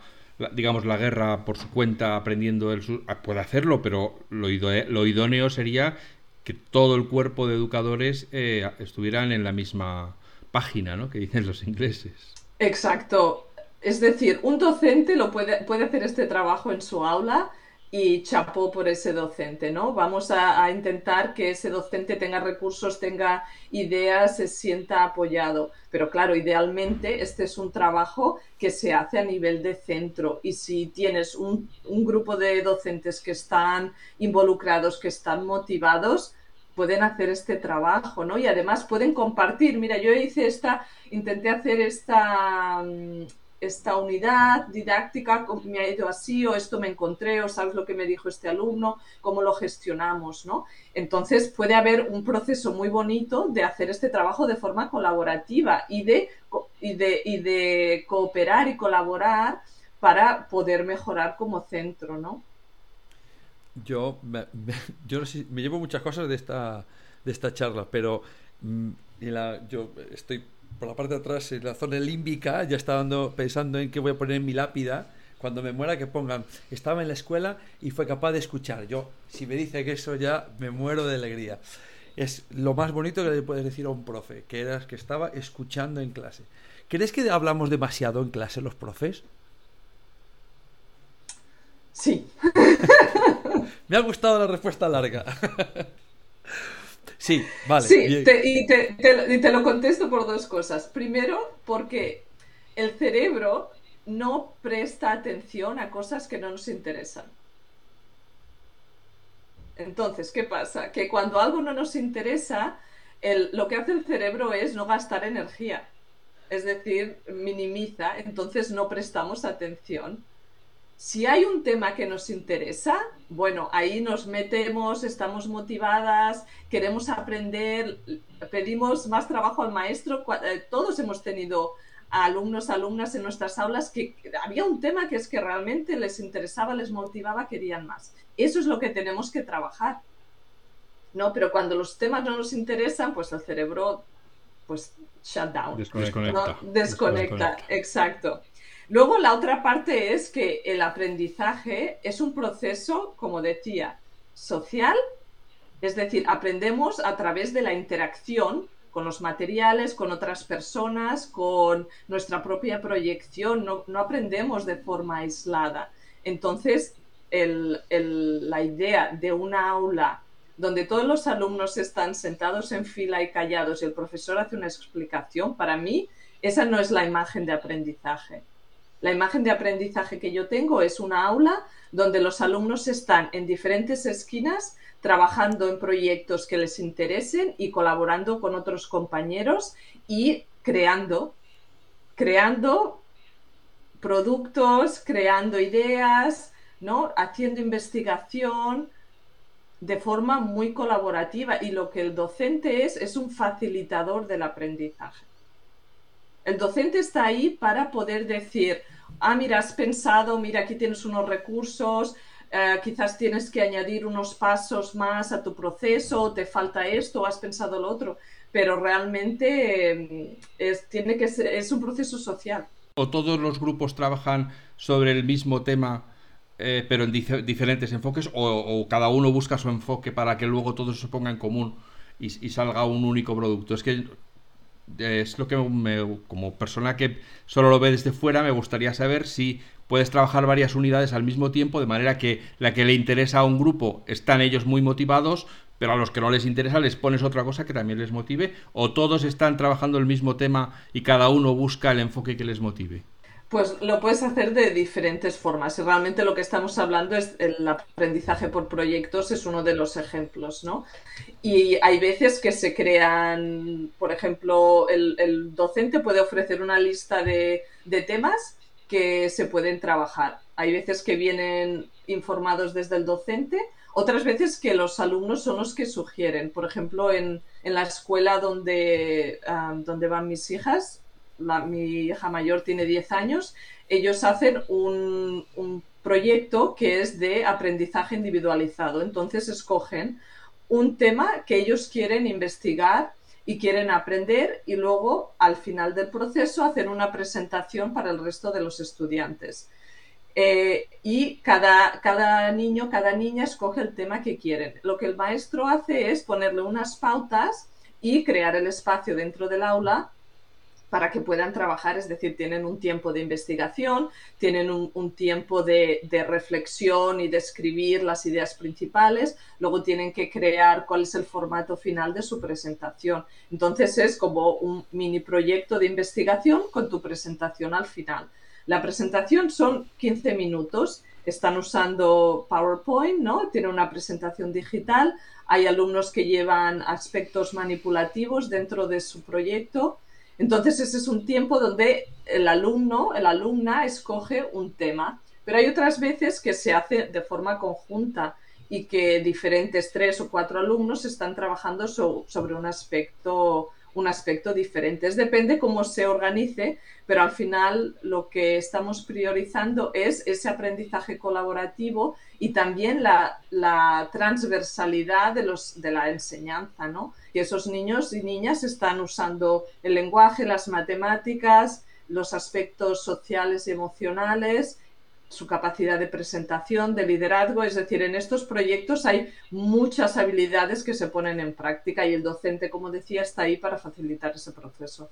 digamos, la guerra por su cuenta aprendiendo él. Ah, puede hacerlo, pero lo, idóneo sería que todo el cuerpo de educadores eh, estuvieran en la misma página, ¿no? Que dicen los ingleses. Exacto. Es decir, un docente lo puede, puede hacer este trabajo en su aula y chapó por ese docente, ¿no? Vamos a, intentar que ese docente tenga recursos, tenga ideas, se sienta apoyado. Pero claro, idealmente este es un trabajo que se hace a nivel de centro y si tienes un, grupo de docentes que están involucrados, que están motivados, pueden hacer este trabajo, ¿no? Y además pueden compartir. Mira, yo hice esta, intenté hacer esta mm, esta unidad didáctica me ha ido así o esto me encontré o sabes lo que me dijo este alumno, cómo lo gestionamos, ¿no? Entonces puede haber un proceso muy bonito de hacer este trabajo de forma colaborativa y de, y de, y de cooperar y colaborar para poder mejorar como centro, ¿no? Yo, me, yo me llevo muchas cosas de esta, de esta charla, pero mm, yo estoy por la parte de atrás, en la zona límbica, ya estaba pensando en qué voy a poner en mi lápida. Cuando me muera, que pongan, estaba en la escuela y fue capaz de escuchar. Yo, si me dice que eso ya me muero de alegría. Es lo más bonito que le puedes decir a un profe, que eras que estaba escuchando en clase. ¿Crees que hablamos demasiado en clase los profes? Sí. [LAUGHS] me ha gustado la respuesta larga. [LAUGHS] Sí, vale. Sí, y, te, y, te, lo contesto por dos cosas. Primero, porque el cerebro no presta atención a cosas que no nos interesan. Entonces, ¿qué pasa? Que cuando algo no nos interesa, el, lo que hace el cerebro es no gastar energía. Es decir, minimiza, entonces no prestamos atención. Si hay un tema que nos interesa, bueno, ahí nos metemos, estamos motivadas, queremos aprender, pedimos más trabajo al maestro. Eh, todos hemos tenido alumnos, alumnas en nuestras aulas que había un tema que es que realmente les interesaba, les motivaba, querían más. Eso es lo que tenemos que trabajar. ¿no? Pero cuando los temas no nos interesan, pues el cerebro, pues, shut down. Desconecta. Desconecta, exacto. Luego la otra parte es que el aprendizaje es un proceso, como decía, social, es decir, aprendemos a través de la interacción con los materiales, con otras personas, con nuestra propia proyección, no, aprendemos de forma aislada. Entonces, la idea de una aula donde todos los alumnos están sentados en fila y callados y el profesor hace una explicación, para mí esa no es la imagen de aprendizaje. La imagen de aprendizaje que yo tengo es una aula donde los alumnos están en diferentes esquinas trabajando en proyectos que les interesen y colaborando con otros compañeros y creando, creando productos, creando ideas, ¿no? haciendo investigación de forma muy colaborativa y lo que el docente es es un facilitador del aprendizaje. El docente está ahí para poder decir, ah, mira, has pensado, mira, aquí tienes unos recursos, eh, quizás tienes que añadir unos pasos más a tu proceso, te falta esto, has pensado lo otro, pero realmente eh, es, tiene que es un proceso social. ¿O todos los grupos trabajan sobre el mismo tema, eh, pero en diferentes enfoques, o, cada uno busca su enfoque para que luego todo se ponga en común y, y salga un único producto? Es que es lo que me, como persona que solo lo ve desde fuera, me gustaría saber si puedes trabajar varias unidades al mismo tiempo, de manera que la que le interesa a un grupo están ellos muy motivados, pero a los que no les interesa les pones otra cosa que también les motive, o todos están trabajando el mismo tema y cada uno busca el enfoque que les motive. Pues lo puedes hacer de diferentes formas. Y realmente lo que estamos hablando es el aprendizaje por proyectos, es uno de los ejemplos, ¿no? Y hay veces que se crean, por ejemplo, el, docente puede ofrecer una lista de, temas que se pueden trabajar. Hay veces que vienen informados desde el docente, otras veces que los alumnos son los que sugieren. Por ejemplo, en, la escuela donde, ah, donde van mis hijas, mi hija mayor tiene 10 años, ellos hacen un, un proyecto que es de aprendizaje individualizado. Entonces escogen un tema que ellos quieren investigar y quieren aprender y luego al final del proceso hacer una presentación para el resto de los estudiantes. Eh, y cada, cada niño, cada niña escoge el tema que quieren. Lo que el maestro hace es ponerle unas pautas y crear el espacio dentro del aula para que puedan trabajar, es decir, tienen un tiempo de investigación, tienen un, tiempo de, reflexión y de escribir las ideas principales, luego tienen que crear cuál es el formato final de su presentación. Entonces es como un mini proyecto de investigación con tu presentación al final. La presentación son 15 minutos, están usando PowerPoint, ¿no? Tiene una presentación digital, hay alumnos que llevan aspectos manipulativos dentro de su proyecto entonces ese es un tiempo donde el alumno, la alumna escoge un tema, pero hay otras veces que se hace de forma conjunta y que diferentes tres o cuatro alumnos están trabajando sobre un aspecto un aspecto diferente. Depende cómo se organice, pero al final lo que estamos priorizando es ese aprendizaje colaborativo y también la, transversalidad de, los, de la enseñanza, ¿no? Que esos niños y niñas están usando el lenguaje, las matemáticas, los aspectos sociales y emocionales, su capacidad de presentación, de liderazgo. Es decir, en estos proyectos hay muchas habilidades que se ponen en práctica y el docente, como decía, está ahí para facilitar ese proceso.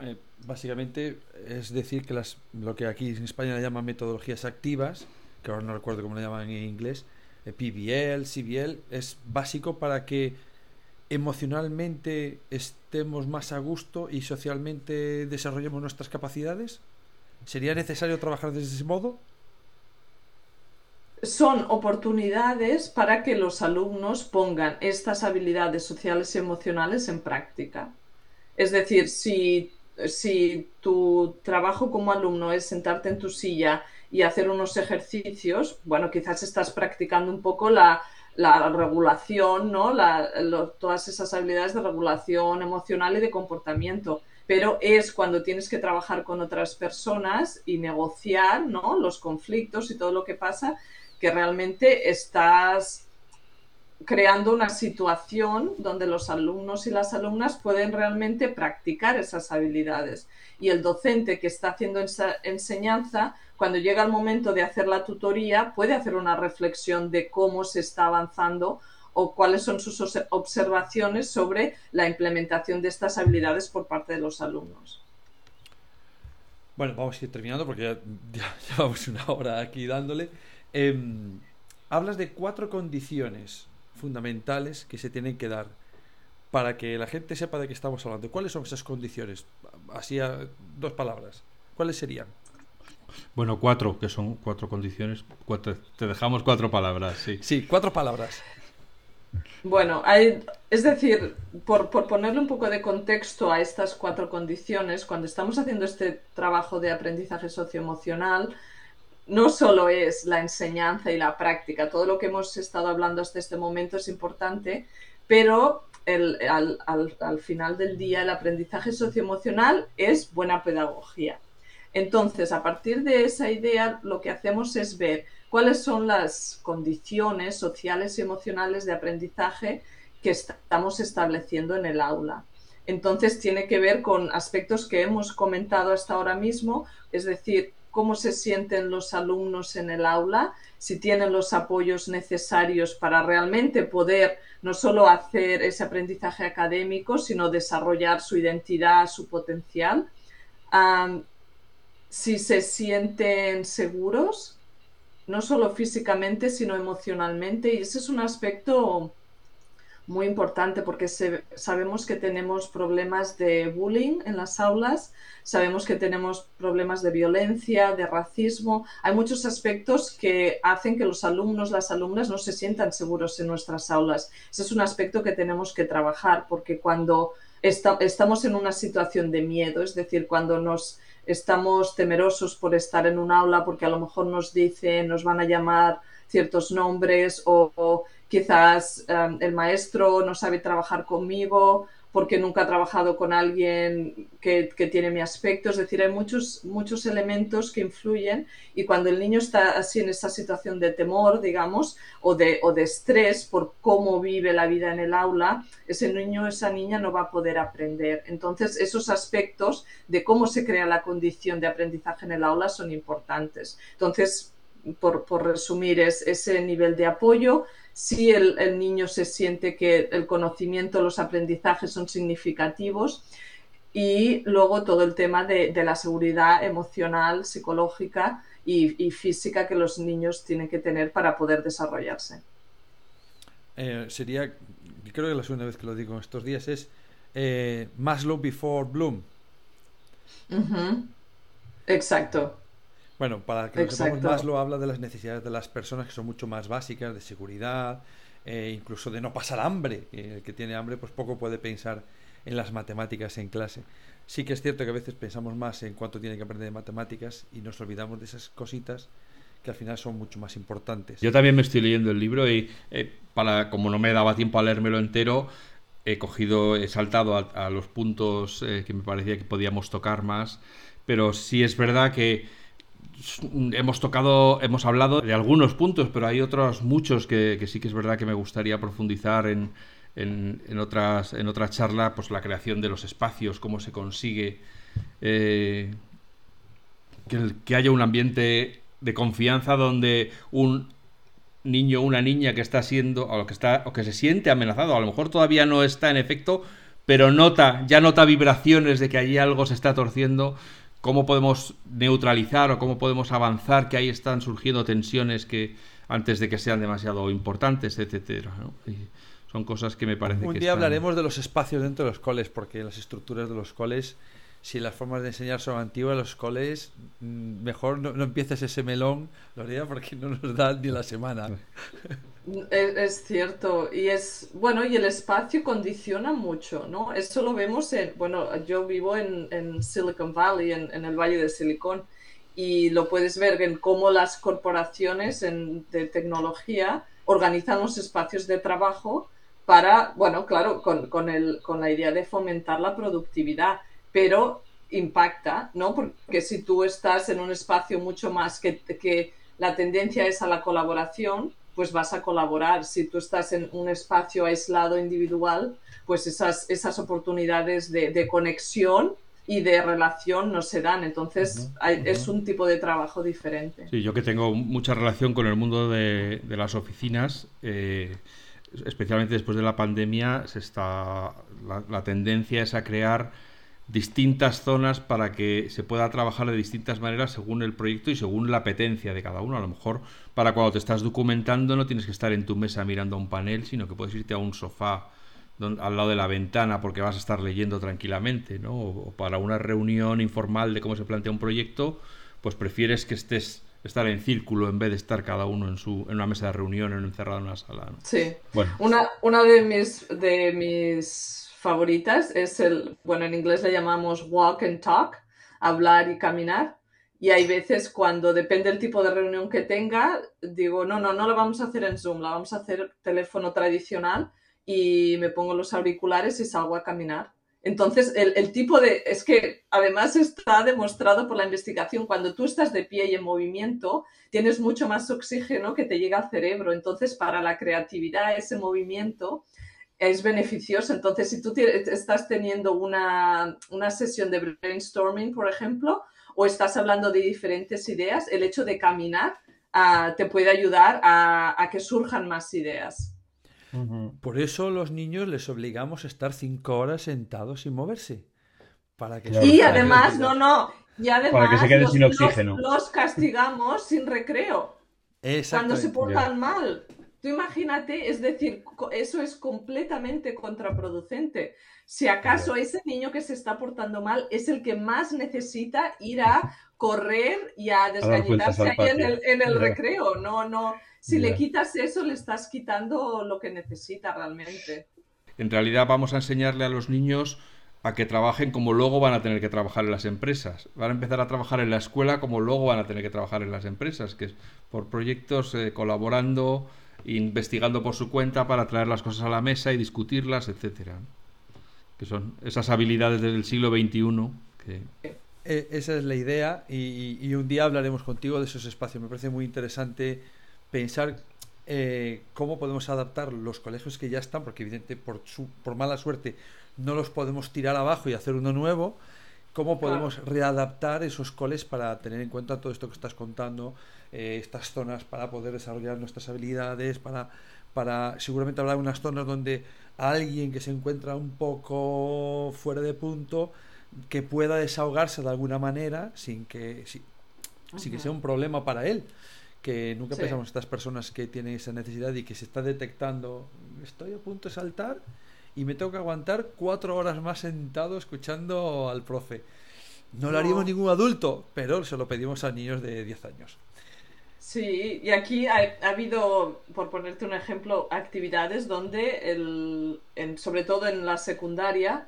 Eh, básicamente es decir que las, lo que aquí en España le llaman metodologías activas, que ahora no recuerdo cómo le llaman en inglés, eh, PBL, CBL, es básico para que emocionalmente estemos más a gusto y socialmente desarrollemos nuestras capacidades. ¿Sería necesario trabajar de ese modo? Son oportunidades para que los alumnos pongan estas habilidades sociales y emocionales en práctica. Es decir, si, si tu trabajo como alumno es sentarte en tu silla y hacer unos ejercicios, bueno, quizás estás practicando un poco la, regulación, ¿no? todas esas habilidades de regulación emocional y de comportamiento pero es cuando tienes que trabajar con otras personas y negociar ¿no? los conflictos y todo lo que pasa que realmente estás creando una situación donde los alumnos y las alumnas pueden realmente practicar esas habilidades. Y el docente que está haciendo esa enseñanza, cuando llega el momento de hacer la tutoría, puede hacer una reflexión de cómo se está avanzando o cuáles son sus observaciones sobre la implementación de estas habilidades por parte de los alumnos. Bueno, vamos a ir terminando porque ya, [LAUGHS] llevamos una hora aquí dándole. Em, hablas de cuatro condiciones fundamentales que se tienen que dar para que la gente sepa de qué estamos hablando. ¿Cuáles son esas condiciones? Así a dos palabras. ¿Cuáles serían? Bueno, cuatro, que son cuatro condiciones. te dejamos cuatro palabras, sí. Sí, cuatro palabras. Bueno, hay, es decir, por, por, ponerle un poco de contexto a estas cuatro condiciones, cuando estamos haciendo este trabajo de aprendizaje socioemocional, no solo es la enseñanza y la práctica, todo lo que hemos estado hablando hasta este momento es importante, pero al, al, final del día el aprendizaje socioemocional es buena pedagogía. Entonces, a partir de esa idea, lo que hacemos es ver cuáles son las condiciones sociales y emocionales de aprendizaje que estamos estableciendo en el aula. Entonces, tiene que ver con aspectos que hemos comentado hasta ahora mismo, es decir, cómo se sienten los alumnos en el aula, si tienen los apoyos necesarios para realmente poder no solo hacer ese aprendizaje académico, sino desarrollar su identidad, su potencial, si se sienten seguros, no solo físicamente, sino emocionalmente. Y ese es un aspecto muy importante porque sabemos que tenemos problemas de bullying en las aulas, sabemos que tenemos problemas de violencia, de racismo. Hay muchos aspectos que hacen que los alumnos, las alumnas no se sientan seguros en nuestras aulas. Ese es un aspecto que tenemos que trabajar porque cuando estamos en una situación de miedo, es decir, cuando nos estamos temerosos por estar en un aula porque a lo mejor nos dicen, nos van a llamar ciertos nombres o, quizás em, el maestro no sabe trabajar conmigo porque nunca ha trabajado con alguien que, tiene mi aspecto. Es decir, hay muchos, muchos elementos que influyen y cuando el niño está así en esa situación de temor, digamos, o de, o de estrés por cómo vive la vida en el aula, ese niño esa niña no va a poder aprender. Entonces, esos aspectos de cómo se crea la condición de aprendizaje en el aula son importantes. Entonces, por, por resumir, es ese nivel de apoyo, si el, niño se siente que el conocimiento, los aprendizajes son significativos y luego todo el tema de, la seguridad emocional, psicológica y, física que los niños tienen que tener para poder desarrollarse. Eh, sería, creo que la segunda vez que lo digo estos días es eh, Maslow before Bloom. Exacto. Bueno, para que lo sepamos más, lo habla de las necesidades de las personas que son mucho más básicas, de seguridad, eh, incluso de no pasar hambre. El que tiene hambre, pues poco puede pensar en las matemáticas en clase. Sí que es cierto que a veces pensamos más en cuánto tiene que aprender de matemáticas y nos olvidamos de esas cositas que al final son mucho más importantes. Yo también me estoy leyendo el libro y eh, para como no me daba tiempo a leérmelo entero, he cogido, he saltado a, los puntos eh, que me parecía que podíamos tocar más, pero sí es verdad que hemos tocado, hemos hablado de algunos puntos, pero hay otros muchos que, sí que es verdad que me gustaría profundizar en, otras, en otra charla, pues la creación de los espacios, cómo se consigue eh, que, haya un ambiente de confianza donde un niño o una niña que está siendo o que está o que se siente amenazado, a lo mejor todavía no está en efecto, pero nota, ya nota vibraciones de que allí algo se está torciendo, cómo podemos neutralizar o cómo podemos avanzar, que ahí están surgiendo tensiones que antes de que sean demasiado importantes, etcétera. son cosas que me parece Un que día hablaremos de los espacios dentro de los coles, porque las estructuras de los coles, si las formas de enseñar son antiguas, los coles, mm, mejor no, no empieces ese melón, lo haría porque no nos da ni la semana. [LAUGHS] Es, cierto, y es, bueno, y el espacio condiciona mucho, ¿no? Esto lo vemos en, bueno, yo vivo en, Silicon Valley, en, el Valle de Silicon, y lo puedes ver en cómo las corporaciones de tecnología organizan los espacios de trabajo para, bueno, claro, con, con, el, con la idea de fomentar la productividad, pero impacta, ¿no? Porque si tú estás en un espacio mucho más que, que la tendencia es a la colaboración, pues vas a colaborar. Si tú estás en un espacio aislado individual, pues esas, esas oportunidades de, conexión y de relación no se dan. Entonces es un tipo de trabajo diferente. Sí, yo que tengo mucha relación con el mundo de, las oficinas, eh, especialmente después de la pandemia, se está, la tendencia es a crear distintas zonas para que se pueda trabajar de distintas maneras según el proyecto y según la apetencia de cada uno. A lo mejor para cuando te estás documentando no tienes que estar en tu mesa mirando a un panel, sino que puedes irte a un sofá al lado de la ventana porque vas a estar leyendo tranquilamente, ¿no? O, para una reunión informal de cómo se plantea un proyecto, pues prefieres que estés estar en círculo en vez de estar cada uno en su en una mesa de reunión o encerrado en una sala. Sí. Bueno. Una, una de mis de mis favoritas es el, bueno, en inglés le llamamos walk and talk, hablar y caminar. Y hay veces cuando depende del tipo de reunión que tenga, digo, no, no, no lo vamos a hacer en Zoom, la vamos a hacer teléfono tradicional y me pongo los auriculares y salgo a caminar. Entonces, el, el, tipo de... Es que además está demostrado por la investigación, cuando tú estás de pie y en movimiento, tienes mucho más oxígeno que te llega al cerebro. Entonces, para la creatividad, ese movimiento es beneficioso. Entonces, si tú estás teniendo una, sesión de brainstorming, por ejemplo, o estás hablando de diferentes ideas, el hecho de caminar ah, te puede ayudar a, que surjan más ideas. Por eso los niños les obligamos a estar cinco horas sentados sin moverse. Para que y además, no, no, y además para que se queden sin oxígeno. Los, castigamos sin recreo. Cuando se portan mal. Tú imagínate, es decir, eso es completamente contraproducente. Si acaso ese niño que se está portando mal es el que más necesita ir a correr y a desgallitarse ahí en el, recreo, no, no. Si le quitas eso, le estás quitando lo que necesita realmente. En realidad vamos a enseñarle a los niños a que trabajen como luego van a tener que trabajar en las empresas. Van a empezar a trabajar en la escuela como luego van a tener que trabajar en las empresas, que es por proyectos, eh, colaborando, investigando por su cuenta para traer las cosas a la mesa y discutirlas, etcétera. Que son esas habilidades del siglo XXI que... E, esa es la idea y, un día hablaremos contigo de esos espacios. Me parece muy interesante pensar eh, cómo podemos adaptar los colegios que ya están, porque evidentemente por, por mala suerte no los podemos tirar abajo y hacer uno nuevo. ¿Cómo podemos readaptar esos coles para tener en cuenta todo esto que estás contando, eh, estas zonas para poder desarrollar nuestras habilidades, para, para seguramente habrá unas zonas donde alguien que se encuentra un poco fuera de punto que pueda desahogarse de alguna manera sin que, sin, que sea un problema para él que nunca pensamos estas personas que tienen esa necesidad y que se está detectando estoy a punto de saltar y me tengo que aguantar cuatro horas más sentado escuchando al profe no, lo haríamos ningún adulto pero se lo pedimos a niños de 10 años Sí, y aquí ha, habido, por ponerte un ejemplo, actividades donde, el, sobre todo en la secundaria,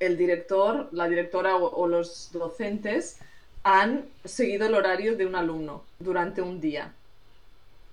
el director, la directora o, los docentes han seguido el horario de un alumno durante un día.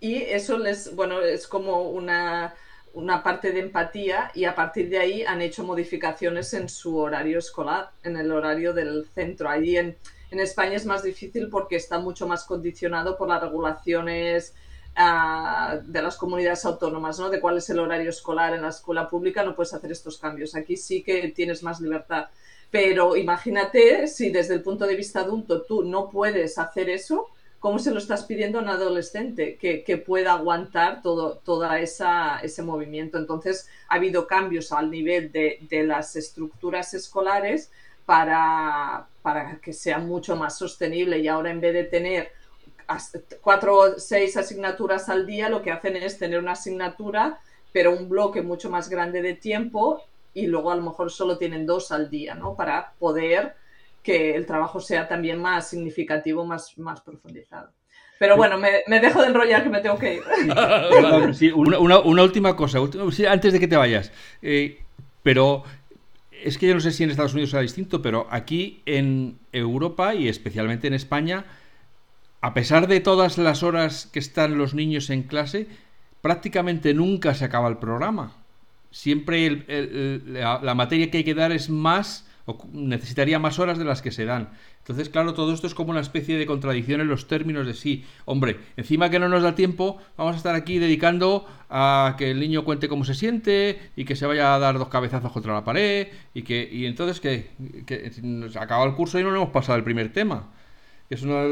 Y eso les, bueno, es como una, una parte de empatía y a partir de ahí han hecho modificaciones en su horario escolar, en el horario del centro. Allí en, en España es más difícil porque está mucho más condicionado por las regulaciones ah, de las comunidades autónomas, ¿no? De cuál es el horario escolar en la escuela pública, no puedes hacer estos cambios. Aquí sí que tienes más libertad. Pero imagínate si desde el punto de vista adulto tú no puedes hacer eso, ¿cómo se lo estás pidiendo a un adolescente que, pueda aguantar todo toda esa, ese movimiento? Entonces, ha habido cambios al nivel de, de las estructuras escolares para, para que sea mucho más sostenible y ahora en vez de tener cuatro o seis asignaturas al día, lo que hacen es tener una asignatura, pero un bloque mucho más grande de tiempo y luego a lo mejor solo tienen dos al día, ¿no? Para poder que el trabajo sea también más significativo, más, más profundizado. Pero bueno, me, dejo de enrollar que me tengo que ir. [LAUGHS] una, última cosa, antes de que te vayas. Eh, pero es que yo no sé si en Estados Unidos será distinto, pero aquí en Europa y especialmente en España, a pesar de todas las horas que están los niños en clase, prácticamente nunca se acaba el programa. Siempre la, materia que hay que dar es más necesitaría más horas de las que se dan. Entonces, claro, todo esto es como una especie de contradicción en los términos de sí. Hombre, encima que no nos da tiempo, vamos a estar aquí dedicando a que el niño cuente cómo se siente y que se vaya a dar dos cabezazos contra la pared y que y entonces que, que nos acaba el curso y no hemos pasado el primer tema. Es una,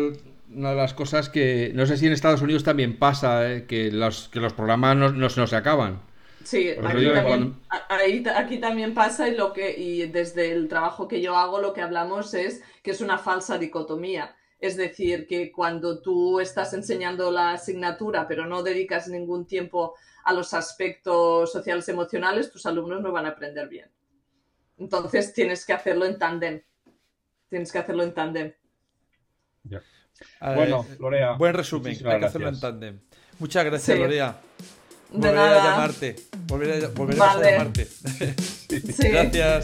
una, de las cosas que no sé si en Estados Unidos también pasa, eh, que, los, que los programas no se acaban. Sí, aquí también, ahí, aquí también, pasa y, lo que, y desde el trabajo que yo hago lo que hablamos es que es una falsa dicotomía. Es decir, que cuando tú estás enseñando la asignatura pero no dedicas ningún tiempo a los aspectos sociales emocionales, tus alumnos no van a aprender bien. Entonces tienes que hacerlo en tándem. Tienes que hacerlo en tándem. Bueno, Lorea. Buen resumen. Hay que hacerlo en tándem. Muchas gracias, Lorea. De volveré nada. a llamarte. Volveré, volveremos vale. a llamarte. [LAUGHS] sí. Gracias.